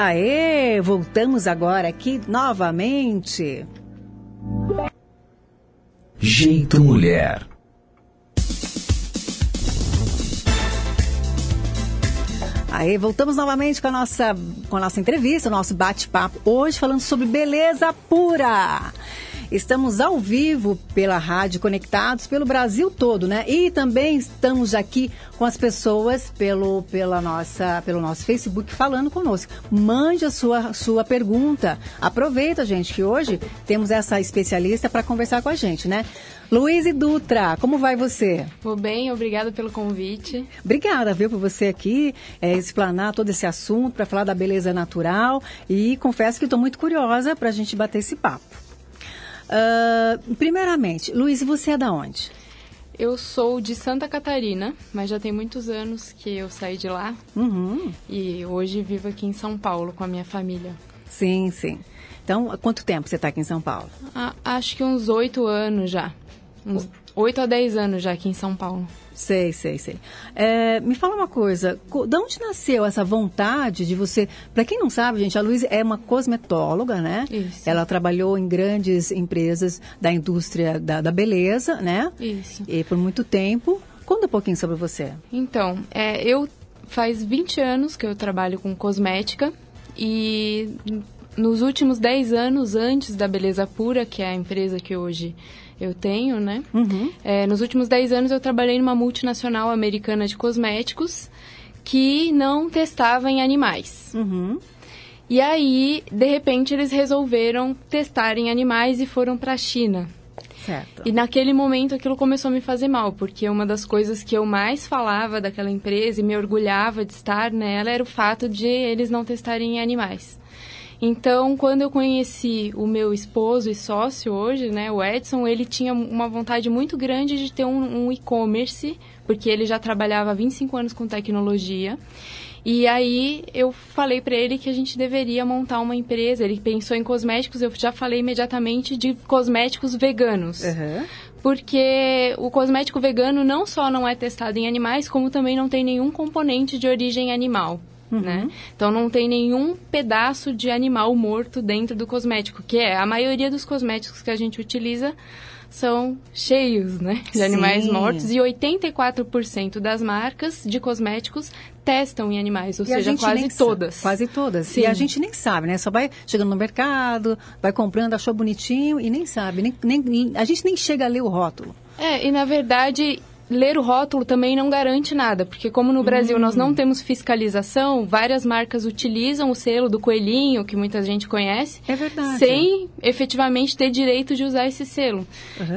Aê, voltamos agora aqui novamente. Jeito Mulher. Aí voltamos novamente com a nossa, com a nossa entrevista, o nosso bate-papo. Hoje falando sobre beleza pura. Estamos ao vivo pela rádio, conectados pelo Brasil todo, né? E também estamos aqui com as pessoas pelo, pela nossa, pelo nosso Facebook falando conosco. Mande a sua, sua pergunta. Aproveita, gente, que hoje temos essa especialista para conversar com a gente, né? Luiz Dutra, como vai você? Vou bem, obrigada pelo convite. Obrigada, viu, por você aqui é, explanar todo esse assunto para falar da beleza natural e confesso que estou muito curiosa para a gente bater esse papo. Ah, primeiramente, Luiz, você é da onde? Eu sou de Santa Catarina, mas já tem muitos anos que eu saí de lá Uhum. e hoje vivo aqui em São Paulo com a minha família. Sim, sim. Então, há quanto tempo você está aqui em São Paulo? Ah, acho que uns oito anos já. Uns oito a dez anos já aqui em São Paulo. Sei, sei, sei. É, me fala uma coisa, co- de onde nasceu essa vontade de você... Para quem não sabe, gente, a Luísa é uma cosmetóloga, né? Isso. Ela trabalhou em grandes empresas da indústria da, da beleza, né? Isso. E por muito tempo. Conta um pouquinho sobre você. Então, é, eu faz 20 anos que eu trabalho com cosmética e nos últimos 10 anos, antes da Beleza Pura, que é a empresa que hoje eu tenho, né? É, nos últimos 10 anos eu trabalhei numa multinacional americana de cosméticos que não testava em animais. E aí, de repente, eles resolveram testar em animais e foram para a China. Certo. E naquele momento aquilo começou a me fazer mal, porque uma das coisas que eu mais falava daquela empresa e me orgulhava de estar nela era o fato de eles não testarem em animais. Então, quando eu conheci o meu esposo e sócio hoje, né, o Edson, ele tinha uma vontade muito grande de ter um, um e-commerce, porque ele já trabalhava há 25 anos com tecnologia. E aí eu falei para ele que a gente deveria montar uma empresa. Ele pensou em cosméticos, eu já falei imediatamente de cosméticos veganos. Porque o cosmético vegano não só não é testado em animais, como também não tem nenhum componente de origem animal. Né? Então não tem nenhum pedaço de animal morto dentro do cosmético, que é a maioria dos cosméticos que a gente utiliza são cheios, né, de animais Sim. mortos e 84% das marcas de cosméticos testam em animais, ou E seja, quase todas. Quase todas. Sim. E a gente nem sabe, né? Só vai chegando no mercado, vai comprando, achou bonitinho e nem sabe. Nem, nem- a gente nem chega a ler o rótulo. É, e na verdade, ler o rótulo também não garante nada, porque como no Brasil nós Hum. não temos fiscalização, várias marcas utilizam o selo do coelhinho, que muita gente conhece, É verdade. sem efetivamente ter direito de usar esse selo.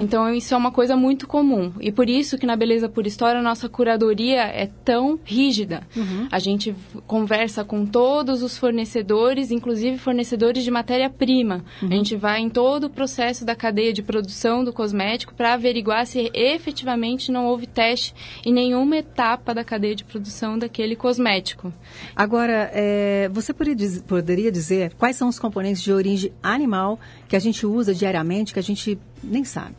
Então isso é uma coisa muito comum. E por isso que na Beleza por História a nossa curadoria é tão rígida. Uhum. A gente conversa com todos os fornecedores, inclusive fornecedores de matéria-prima. Uhum. A gente vai em todo o processo da cadeia de produção do cosmético para averiguar se efetivamente não houve teste em nenhuma etapa da cadeia de produção daquele cosmético. Agora, é, você poderia diz- poderia dizer quais são os componentes de origem animal que a gente usa diariamente, que a gente nem sabe?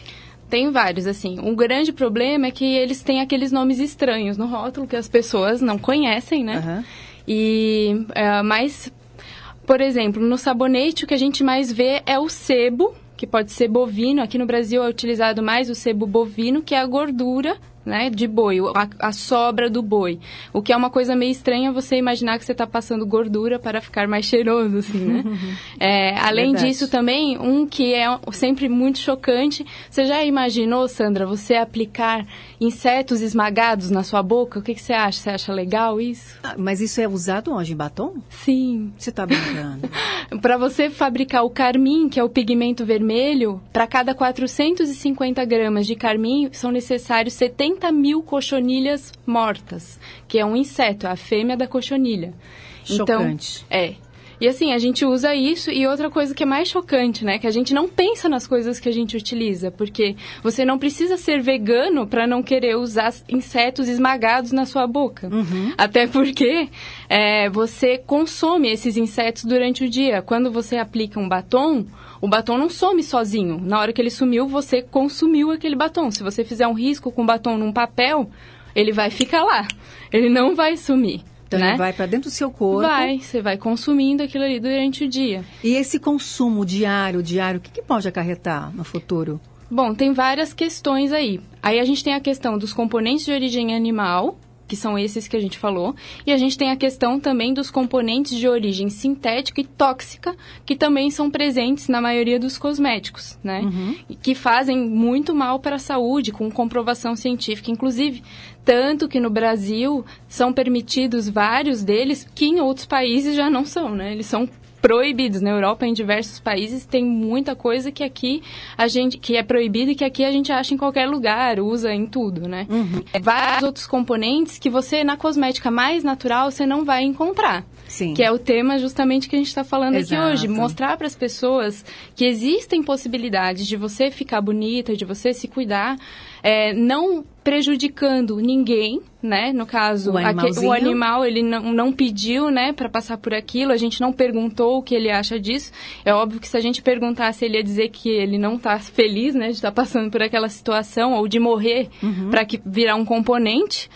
Tem vários, assim. Um grande problema é que eles têm aqueles nomes estranhos no rótulo que as pessoas não conhecem, né? Aham. E, é, mas, por exemplo, no sabonete o que a gente mais vê é o sebo, que pode ser bovino. Aqui no Brasil é utilizado mais o sebo bovino, que é a gordura né, de boi, a, a sobra do boi. O que é uma coisa meio estranha você imaginar que você está passando gordura para ficar mais cheiroso, assim, né? [laughs] É, além Verdade. disso, também, um que é sempre muito chocante. Você já imaginou, Sandra, você aplicar insetos esmagados na sua boca? O que, que você acha? Você acha legal isso? Ah, mas isso é usado onde? Em batom? Sim. Você está brincando? [laughs] Para você fabricar o carmim, que é o pigmento vermelho, para cada 450 gramas de carmim são necessários 70 mil cochonilhas mortas, que é um inseto, a fêmea da cochonilha. Chocante. Então, é. E assim, a gente usa isso e outra coisa que é mais chocante, né? Que a gente não pensa nas coisas que a gente utiliza, porque você não precisa ser vegano para não querer usar insetos esmagados na sua boca. Até porque é, você consome esses insetos durante o dia. Quando você aplica um batom, o batom não some sozinho. Na hora que ele sumiu, você consumiu aquele batom. Se você fizer um risco com o batom num papel, ele vai ficar lá. Ele não vai sumir. Então né? ele vai para dentro do seu corpo. Vai, você vai consumindo aquilo ali durante o dia. E esse consumo diário, diário, o que, que pode acarretar no futuro? Bom, tem várias questões aí. Aí a gente tem a questão dos componentes de origem animal, que são esses que a gente falou, e a gente tem a questão também dos componentes de origem sintética e tóxica, que também são presentes na maioria dos cosméticos, né? E que fazem muito mal para a saúde, com comprovação científica, inclusive. Tanto que no Brasil são permitidos vários deles que em outros países já não são, né? Eles são proibidos na Europa em diversos países tem muita coisa que aqui a gente que é proibido e que aqui a gente acha em qualquer lugar usa em tudo né É, vários outros componentes que você na cosmética mais natural você não vai encontrar Sim. que é o tema justamente que a gente está falando Exato. aqui hoje mostrar para as pessoas que existem possibilidades de você ficar bonita de você se cuidar é, não prejudicando ninguém né no caso O aque- animalzinho. o animal ele não, não pediu, né, para passar por aquilo. A gente não perguntou o que ele acha disso. É óbvio que se a gente perguntasse, ele ia dizer que ele não tá feliz, né, de estar passando por aquela situação ou de morrer Uhum. para que virar um componente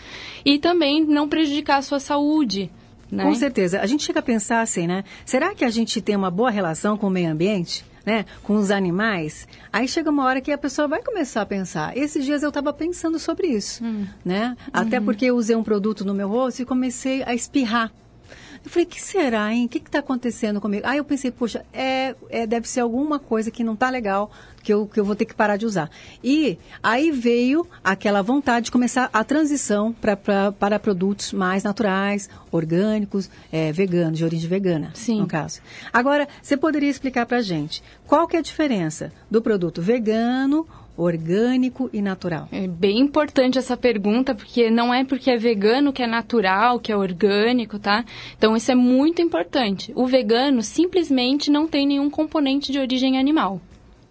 e também não prejudicar a sua saúde, né? Com certeza. A gente chega a pensar assim, né? Será que a gente tem uma boa relação com o meio ambiente? Né? Com os animais? Aí chega uma hora que a pessoa vai começar a pensar. Esses dias eu estava pensando sobre isso, Hum. né? Uhum. Até porque eu usei um produto no meu rosto e comecei a espirrar. Eu falei, que será, hein? O que está acontecendo comigo? Aí eu pensei, poxa, é, é, deve ser alguma coisa que não está legal, que eu, que eu vou ter que parar de usar. E aí veio aquela vontade de começar a transição pra, pra, para produtos mais naturais, orgânicos, é, veganos, de origem vegana, Sim. no caso. Agora, você poderia explicar para gente qual que é a diferença do produto vegano, orgânico e natural? É bem importante essa pergunta, porque não é porque é vegano que é natural, que é orgânico, tá? Então isso é muito importante. O vegano simplesmente não tem nenhum componente de origem animal.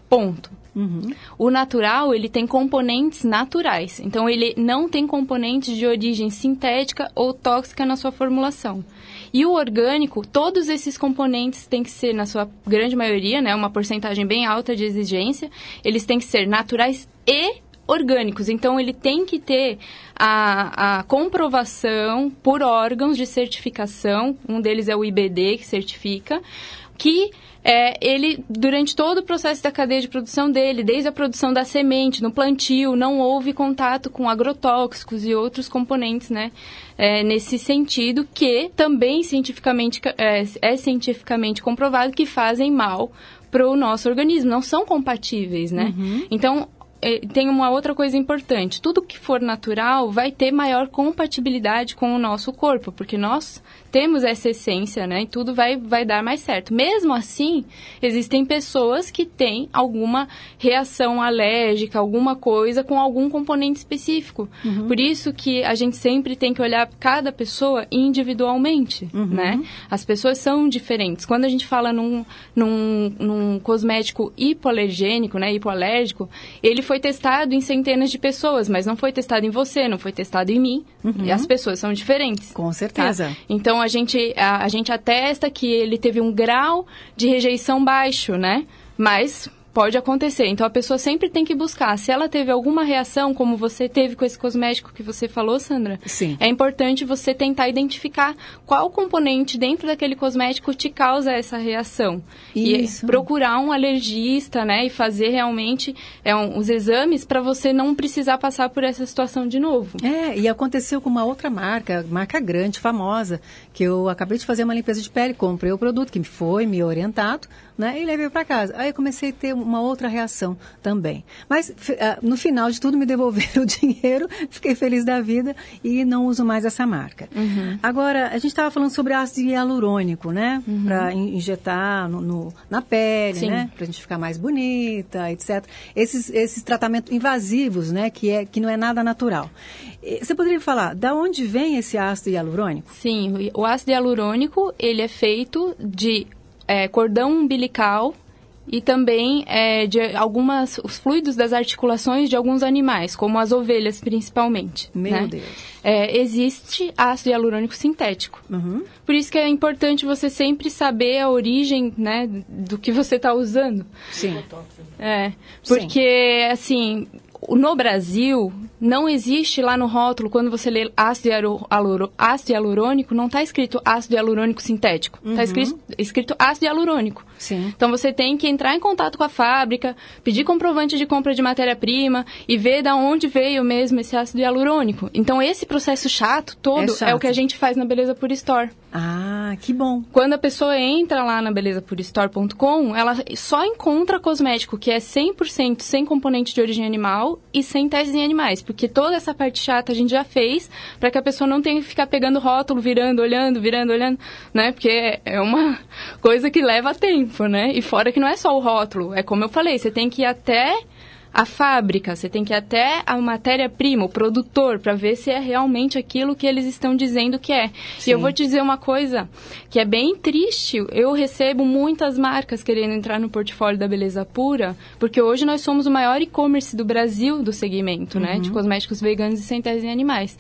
Ponto. O natural, ele tem componentes naturais. Então, ele não tem componentes de origem sintética ou tóxica na sua formulação. E o orgânico, todos esses componentes têm que ser, na sua grande maioria, né, uma porcentagem bem alta de exigência, eles têm que ser naturais e orgânicos. Então, ele tem que ter a, a comprovação por órgãos de certificação, um deles é o IBD, que certifica, que é, ele, durante todo o processo da cadeia de produção dele, desde a produção da semente, no plantio, não houve contato com agrotóxicos e outros componentes, né? É, nesse sentido, que também cientificamente, é, é cientificamente comprovado que fazem mal para o nosso organismo, não são compatíveis, né? Então, é, tem uma outra coisa importante. Tudo que for natural vai ter maior compatibilidade com o nosso corpo, porque nós temos essa essência, né? E tudo vai, vai dar mais certo. Mesmo assim, existem pessoas que têm alguma reação alérgica, alguma coisa com algum componente específico. Por isso que a gente sempre tem que olhar cada pessoa individualmente, né? As pessoas são diferentes. Quando a gente fala num, num, num cosmético hipoalergênico, né? Hipoalérgico, ele foi testado em centenas de pessoas, mas não foi testado em você, não foi testado em mim. E as pessoas são diferentes. Com certeza. Tá? Então a gente, a, a gente atesta que ele teve um grau de rejeição baixo, né? Mas pode acontecer. Então a pessoa sempre tem que buscar. Se ela teve alguma reação, como você teve com esse cosmético que você falou, Sandra, Sim. é importante você tentar identificar qual componente dentro daquele cosmético te causa essa reação. Isso. E procurar um alergista, né? E fazer realmente é, um- os exames para você não precisar passar por essa situação de novo. É, e aconteceu com uma outra marca, marca grande, famosa, que eu acabei de fazer uma limpeza de pele, comprei o produto que foi me orientado, né, e levei para casa. Aí eu comecei a ter uma outra reação também. Mas ah, no final de tudo me devolveram [laughs] o dinheiro, fiquei feliz da vida e não uso mais essa marca. Agora, a gente estava falando sobre ácido hialurônico, né, para injetar no, no- na pele, Sim. né, para a gente ficar mais bonita, etc. Esses, esses tratamentos invasivos, né, que, é, que não é nada natural. Você poderia falar, da onde vem esse ácido hialurônico? Sim, o ácido hialurônico, ele é feito de é, cordão umbilical e também é, de algumas os fluidos das articulações de alguns animais, como as ovelhas principalmente. Meu né? Deus. É, existe ácido hialurônico sintético. Uhum. Por isso que é importante você sempre saber a origem né, do que você está usando. Sim. É, porque, assim, no Brasil, não existe lá no rótulo, quando você lê ácido, hialu- aluro- ácido hialurônico, não está escrito ácido hialurônico sintético. Está escrito, escrito ácido hialurônico. Sim. Então, você tem que entrar em contato com a fábrica, pedir comprovante de compra de matéria-prima e ver da onde veio mesmo esse ácido hialurônico. Então, esse processo chato todo É é, chato. o que a gente faz na Beleza Pura Store. Ah, que bom. Quando a pessoa entra lá na belezapuristore.com, ela só encontra cosmético que é 100% sem componente de origem animal e sem testes em animais, porque toda essa parte chata a gente já fez para que a pessoa não tenha que ficar pegando rótulo, virando, olhando, virando, olhando, né? Porque é uma coisa que leva tempo, né? E fora que não é só o rótulo, é como eu falei, você tem que ir até a fábrica, você tem que ir até a matéria-prima, o produtor, para ver se é realmente aquilo que eles estão dizendo que é. E eu vou te dizer uma coisa que é bem triste. Eu recebo muitas marcas querendo entrar no portfólio da Beleza Pura, porque hoje nós somos o maior e-commerce do Brasil do segmento, né, de cosméticos veganos e sem em animais.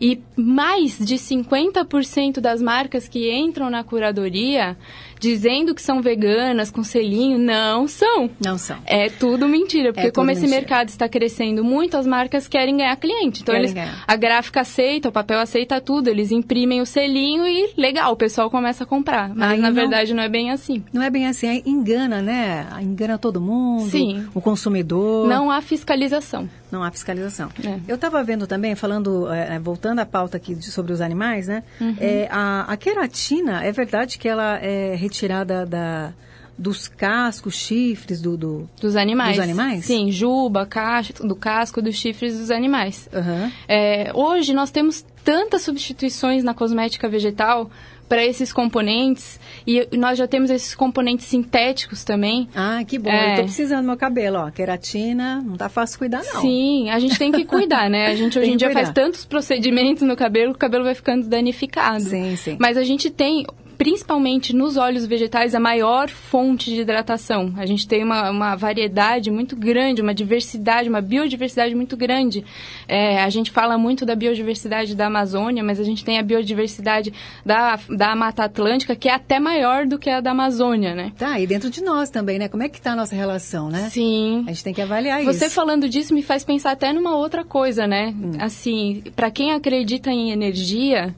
E mais de 50% das marcas que entram na curadoria dizendo que são veganas, com selinho, não são. Não são. É tudo mentira, porque É como esse mercado está crescendo muito, as marcas querem ganhar cliente. Então, Querem eles, ganhar. a gráfica aceita, o papel aceita tudo, eles imprimem o selinho e legal, o pessoal começa a comprar. Mas, Aí na não- verdade, não é bem assim. Não é bem assim, aí engana, né? Engana todo mundo, Sim. o consumidor. Não há fiscalização. Não há fiscalização. É. Eu estava vendo também, falando, é, voltando à pauta aqui sobre os animais, né? Uhum. É, a, a queratina, é verdade que ela é retirada da, dos cascos, chifres do... do... Dos animais. Dos animais? Sim, juba, casco, do casco, dos chifres dos animais. Aham. É, hoje nós temos tantas substituições na cosmética vegetal para esses componentes e nós já temos esses componentes sintéticos também. Ah, que bom. É. Eu tô precisando do meu cabelo, ó. Queratina, não tá fácil cuidar, não. Sim, a gente tem que cuidar, né? A gente [laughs] hoje em dia cuidar. faz tantos procedimentos no cabelo que o cabelo vai ficando danificado. Sim, sim. Mas a gente tem, principalmente nos óleos vegetais, a maior fonte de hidratação. A gente tem uma, uma variedade muito grande, uma diversidade, uma biodiversidade muito grande. É, a gente fala muito da biodiversidade da Amazônia, mas a gente tem a biodiversidade da, da Mata Atlântica, que é até maior do que a da Amazônia, né? Tá, e dentro de nós também, né? Como é que tá a nossa relação, né? Sim. A gente tem que avaliar Você isso. falando disso me faz pensar até numa outra coisa, né? Hum. Assim, para quem acredita em energia,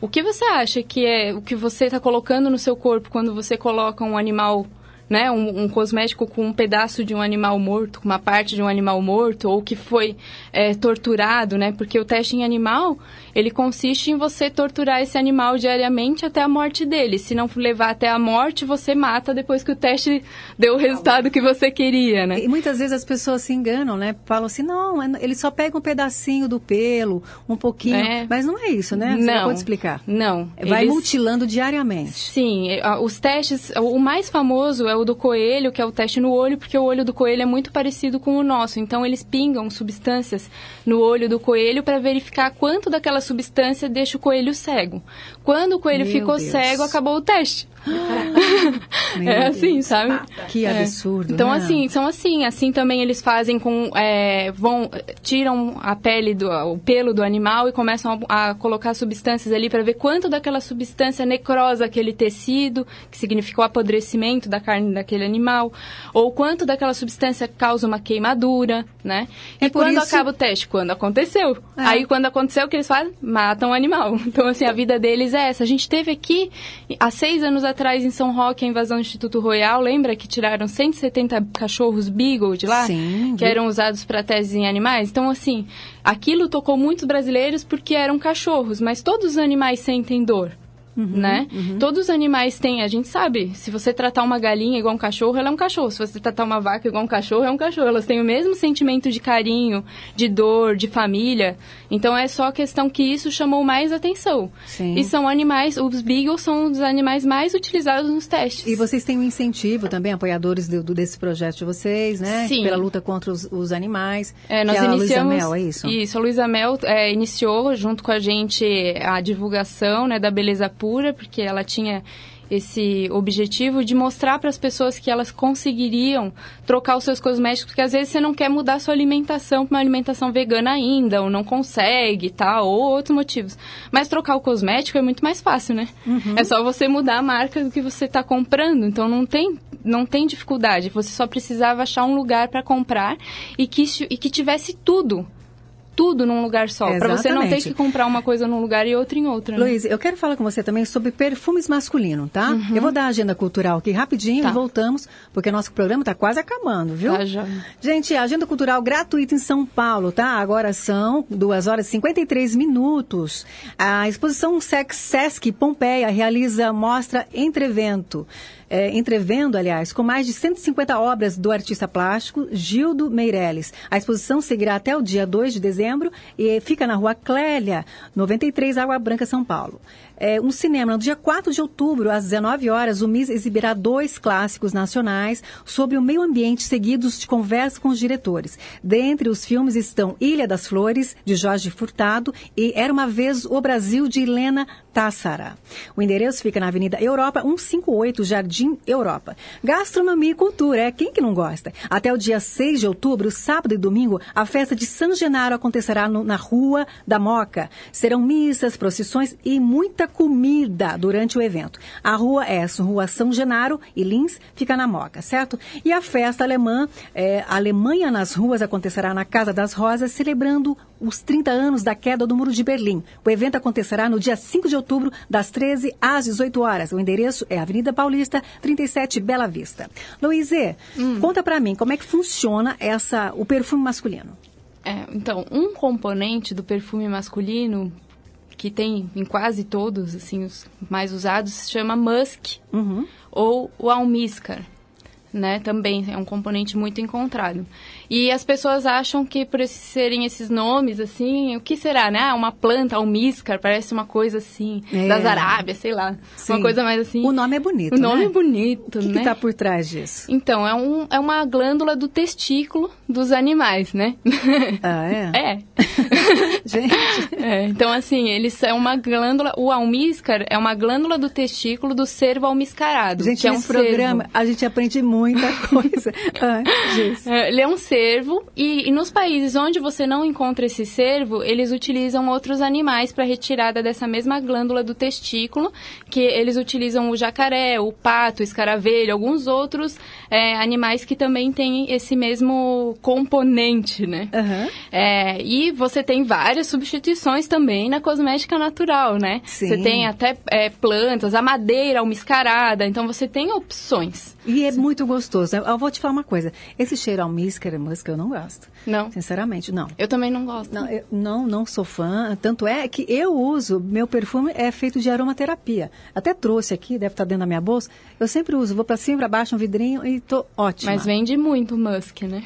o que você acha que é o que você está colocando no seu corpo quando você coloca um animal, né? Um, um cosmético com um pedaço de um animal morto, com uma parte de um animal morto, ou que foi é, torturado, né? Porque o teste em animal, ele consiste em você torturar esse animal diariamente até a morte dele. Se não levar até a morte, você mata depois que o teste deu o resultado que você queria, né? E muitas vezes as pessoas se enganam, né? Falam assim, não, é- ele só pega um pedacinho do pelo, um pouquinho. É. Mas não é isso, né? Você Não. pode explicar. Não. Vai Eles- mutilando diariamente. Sim, os testes, o mais famoso é o do coelho, que é o teste no olho, porque o olho do coelho é muito parecido com o nosso. Então eles pingam substâncias no olho do coelho para verificar quanto daquela substância deixa o coelho cego. Quando o coelho Meu ficou Deus. cego, acabou o teste. [laughs] É assim, sabe? Que É. absurdo, Então, né? assim, são assim. Assim também eles fazem com. é, vão. Tiram a pele, do, o pelo do animal e começam a, a colocar substâncias ali para ver quanto daquela substância necrosa aquele tecido, que significa o apodrecimento da carne daquele animal, ou quanto daquela substância causa uma queimadura, né? É e quando isso- acaba o teste? Quando aconteceu. É. Aí, quando aconteceu, o que eles fazem? Matam o animal. [laughs] Então, assim, a vida deles é essa. A gente teve aqui, há seis anos atrás, em São Roque, a invasão do Instituto Royal. Lembra que tiraram 170 cachorros Beagle de lá? Sim, Que eram usados para teses em animais? Então, assim, aquilo tocou muitos brasileiros porque eram cachorros, mas todos os animais sentem dor. Uhum, né? Todos os animais têm, a gente sabe, se você tratar uma galinha igual um cachorro, ela é um cachorro. Se você tratar uma vaca igual um cachorro, é um cachorro. Elas têm o mesmo sentimento de carinho, de dor, de família. Então é só questão que isso chamou mais atenção. Sim. E são animais, os beagles são os animais mais utilizados nos testes. E vocês têm um incentivo também, apoiadores do, desse projeto de vocês, né? Sim. Pela luta contra os, os animais. É, nós é a Luísa iniciamos. Mel, é isso? Isso, a Luísa Mel é, iniciou junto com a gente a divulgação né, da beleza pura, porque ela tinha esse objetivo de mostrar para as pessoas que elas conseguiriam trocar os seus cosméticos, porque às vezes você não quer mudar a sua alimentação para uma alimentação vegana ainda, ou não consegue, tal, ou outros motivos. Mas trocar o cosmético é muito mais fácil, né? É só você mudar a marca do que você está comprando, então não tem não tem dificuldade. Você só precisava achar um lugar para comprar e que, e que tivesse tudo. Tudo num lugar só. Para você não ter que comprar uma coisa num lugar e outra em outra. né? Luiz, eu quero falar com você também sobre perfumes masculinos, tá? Eu vou dar a agenda cultural aqui rapidinho Uhum. Tá. e voltamos, porque nosso programa está quase acabando, viu? Tá, já. Gente, a agenda cultural gratuita em São Paulo, tá? Agora são 2 horas e 53 minutos. A exposição Sex Sesc Pompeia realiza mostra Entrevento. É, entrevendo, aliás, com mais de 150 obras do artista plástico Gildo Meirelles. A exposição seguirá até o dia 2 de dezembro e fica na rua Clélia, 93, Água Branca, São Paulo. É, um cinema, no dia 4 de outubro, às 19 horas, o MIS exibirá dois clássicos nacionais sobre o meio ambiente, seguidos de conversa com os diretores. Dentre os filmes estão Ilha das Flores, de Jorge Furtado, e Era uma Vez o Brasil, de Helena Tassara. O endereço fica na Avenida Europa 158, Jardim Europa. Gastronomia e cultura, é quem que não gosta? Até o dia 6 de outubro, sábado e domingo, a festa de São Genaro acontecerá no, na Rua da Moca. Serão missas, procissões e muita comida durante o evento. A rua é Rua São Genaro e Lins, fica na Moca, certo? E a festa alemã, é, Alemanha nas Ruas, acontecerá na Casa das Rosas, celebrando os 30 anos da queda do Muro de Berlim. O evento acontecerá no dia 5 de outubro, das 13 às 18 horas. O endereço é Avenida Paulista, 37 Bela Vista. Luíse, hum. conta para mim como é que funciona essa, o perfume masculino. É, então, um componente do perfume masculino que tem em quase todos, assim, os mais usados, se chama musk uhum. ou o almíscar né? Também é um componente muito encontrado. E as pessoas acham que por serem esses nomes, assim, o que será, né? Ah, uma planta, almíscar, parece uma coisa assim, é. das Arábias, sei lá. Sim. Uma coisa mais assim. O nome é bonito, O nome né? é bonito, o que né? O que está por trás disso? Então, é, um, é uma glândula do testículo dos animais, né? Ah, é? [laughs] é. [laughs] Gente. É, então, assim, eles são uma glândula, o almíscar é uma glândula do testículo do cervo almiscarado. Gente, que é um programa cervo. a gente aprende muita coisa. [laughs] ah, é, ele é um cervo e, e, nos países onde você não encontra esse cervo, eles utilizam outros animais para retirada dessa mesma glândula do testículo, que eles utilizam o jacaré, o pato, o escaravelho, alguns outros é, animais que também têm esse mesmo componente, né? Uhum. É, e você tem várias substituições também na cosmética natural, né? Sim. Você tem até é, plantas, a madeira almiscarada, então você tem opções. E é Sim. muito gostoso. Eu, eu, vou te falar uma coisa. Esse cheiro almíscar, música eu não gosto. Não. Sinceramente, não. Eu também não gosto. Não, eu, não, não sou fã. Tanto é que eu uso, meu perfume é feito de aromaterapia. Até trouxe aqui, deve estar dentro da minha bolsa. Eu sempre uso, vou para cima, para baixo, um vidrinho e tô ótima. Mas vende muito musk, né?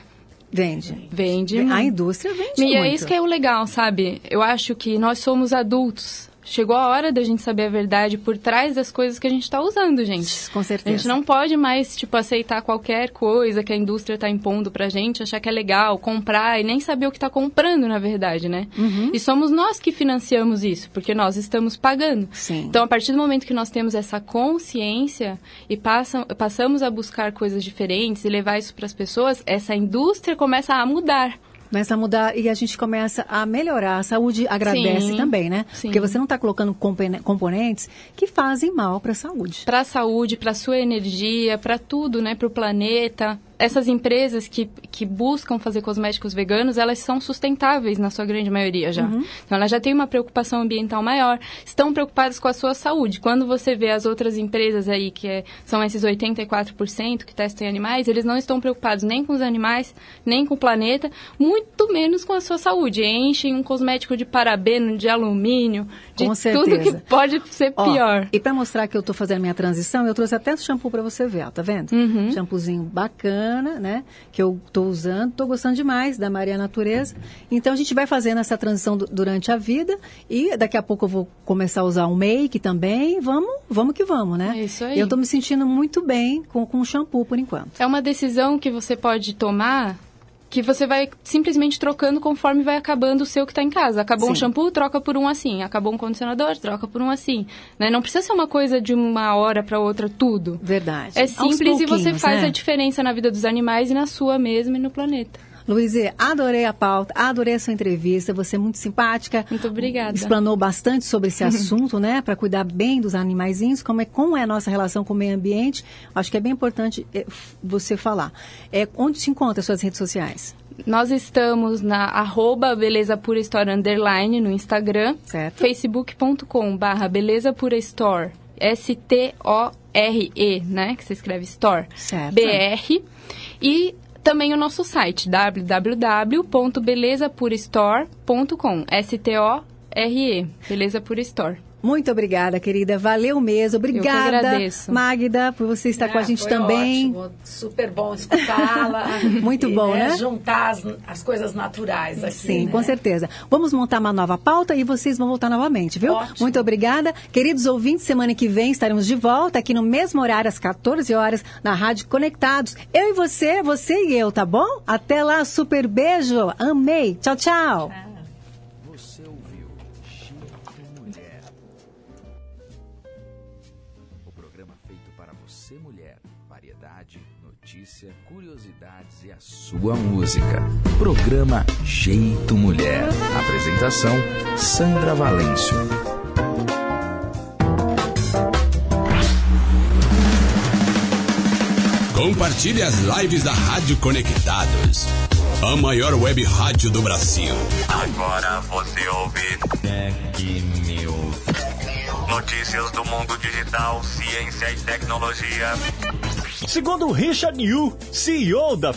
Vende. Vende. A indústria vende e muito. E é isso que é o legal, sabe? Eu acho que nós somos adultos. Chegou a hora da gente saber a verdade por trás das coisas que a gente está usando, gente. Com certeza. A gente não pode mais, tipo, aceitar qualquer coisa que a indústria está impondo pra gente, achar que é legal, comprar e nem saber o que está comprando, na verdade, né? Uhum. E somos nós que financiamos isso, porque nós estamos pagando. Sim. Então, a partir do momento que nós temos essa consciência e passam, passamos a buscar coisas diferentes e levar isso para as pessoas, essa indústria começa a mudar. Começa a mudar e a gente começa a melhorar. A saúde agradece Sim, também, né? sim. Porque você não está colocando componentes que fazem mal para a saúde. Para a saúde, para a sua energia, para tudo, né? Para o planeta essas empresas que, que buscam fazer cosméticos veganos, elas são sustentáveis na sua grande maioria já. Uhum. Então, elas já têm uma preocupação ambiental maior, estão preocupadas com a sua saúde. Quando você vê as outras empresas aí, que é, são esses 84% que testam em animais, eles não estão preocupados nem com os animais, nem com o planeta, muito menos com a sua saúde. Enchem um cosmético de parabeno, de alumínio, de tudo que pode ser Ó, pior. E para mostrar que eu estou fazendo minha transição, eu trouxe até o shampoo para você ver, ó, tá vendo? Uhum. Shampoozinho bacana, né? Que eu estou usando, estou gostando demais da Maria Natureza. Então a gente vai fazendo essa transição durante a vida e daqui a pouco eu vou começar a usar um make também. Vamos, vamos que vamos, né? É isso aí. Eu estou me sentindo muito bem com, com o shampoo por enquanto. É uma decisão que você pode tomar que você vai simplesmente trocando conforme vai acabando o seu que está em casa. Acabou Sim. um shampoo, troca por um assim. Acabou um condicionador, troca por um assim. Né? Não precisa ser uma coisa de uma hora para outra tudo. Verdade. É simples e você faz né? a diferença na vida dos animais e na sua mesma e no planeta. Luíse, adorei a pauta, adorei a sua entrevista, você é muito simpática. Muito obrigada. Explanou bastante sobre esse [laughs] assunto, né? Para cuidar bem dos animaizinhos, como é, como é a nossa relação com o meio ambiente. Acho que é bem importante é, você falar. É, onde te encontra as suas redes sociais? Nós estamos na arroba Beleza Pura Store Underline no Instagram. Certo. Facebook.com barra Beleza Pura Store. S-T-O-R-E, né? Que se escreve Store. Certo. BR. E também o nosso site, www.belezapurastore.com. S-T-O-R-E. Beleza Pura Store. Muito obrigada, querida. Valeu mesmo. Obrigada. Magda, por você estar com a Ah, gente foi também. ótimo, super bom escutá-la. [laughs] Muito E, bom, né? Juntar as, as coisas naturais aqui. Sim, né? com certeza. Vamos montar uma nova pauta e vocês vão voltar novamente, viu? Ótimo. Muito obrigada. Queridos ouvintes, semana que vem estaremos de volta aqui no mesmo horário, às 14 horas, na Rádio Conectados. Eu e você, você e eu, tá bom? Até lá, super beijo. Amei. Tchau, tchau. Você sua música. Programa Jeito Mulher. Apresentação: Sandra Valêncio. Compartilhe as lives da Rádio Conectados. A maior web rádio do Brasil. Agora você ouve Tech News. Notícias do mundo digital, ciência e tecnologia. Segundo Richard Yu, CEO da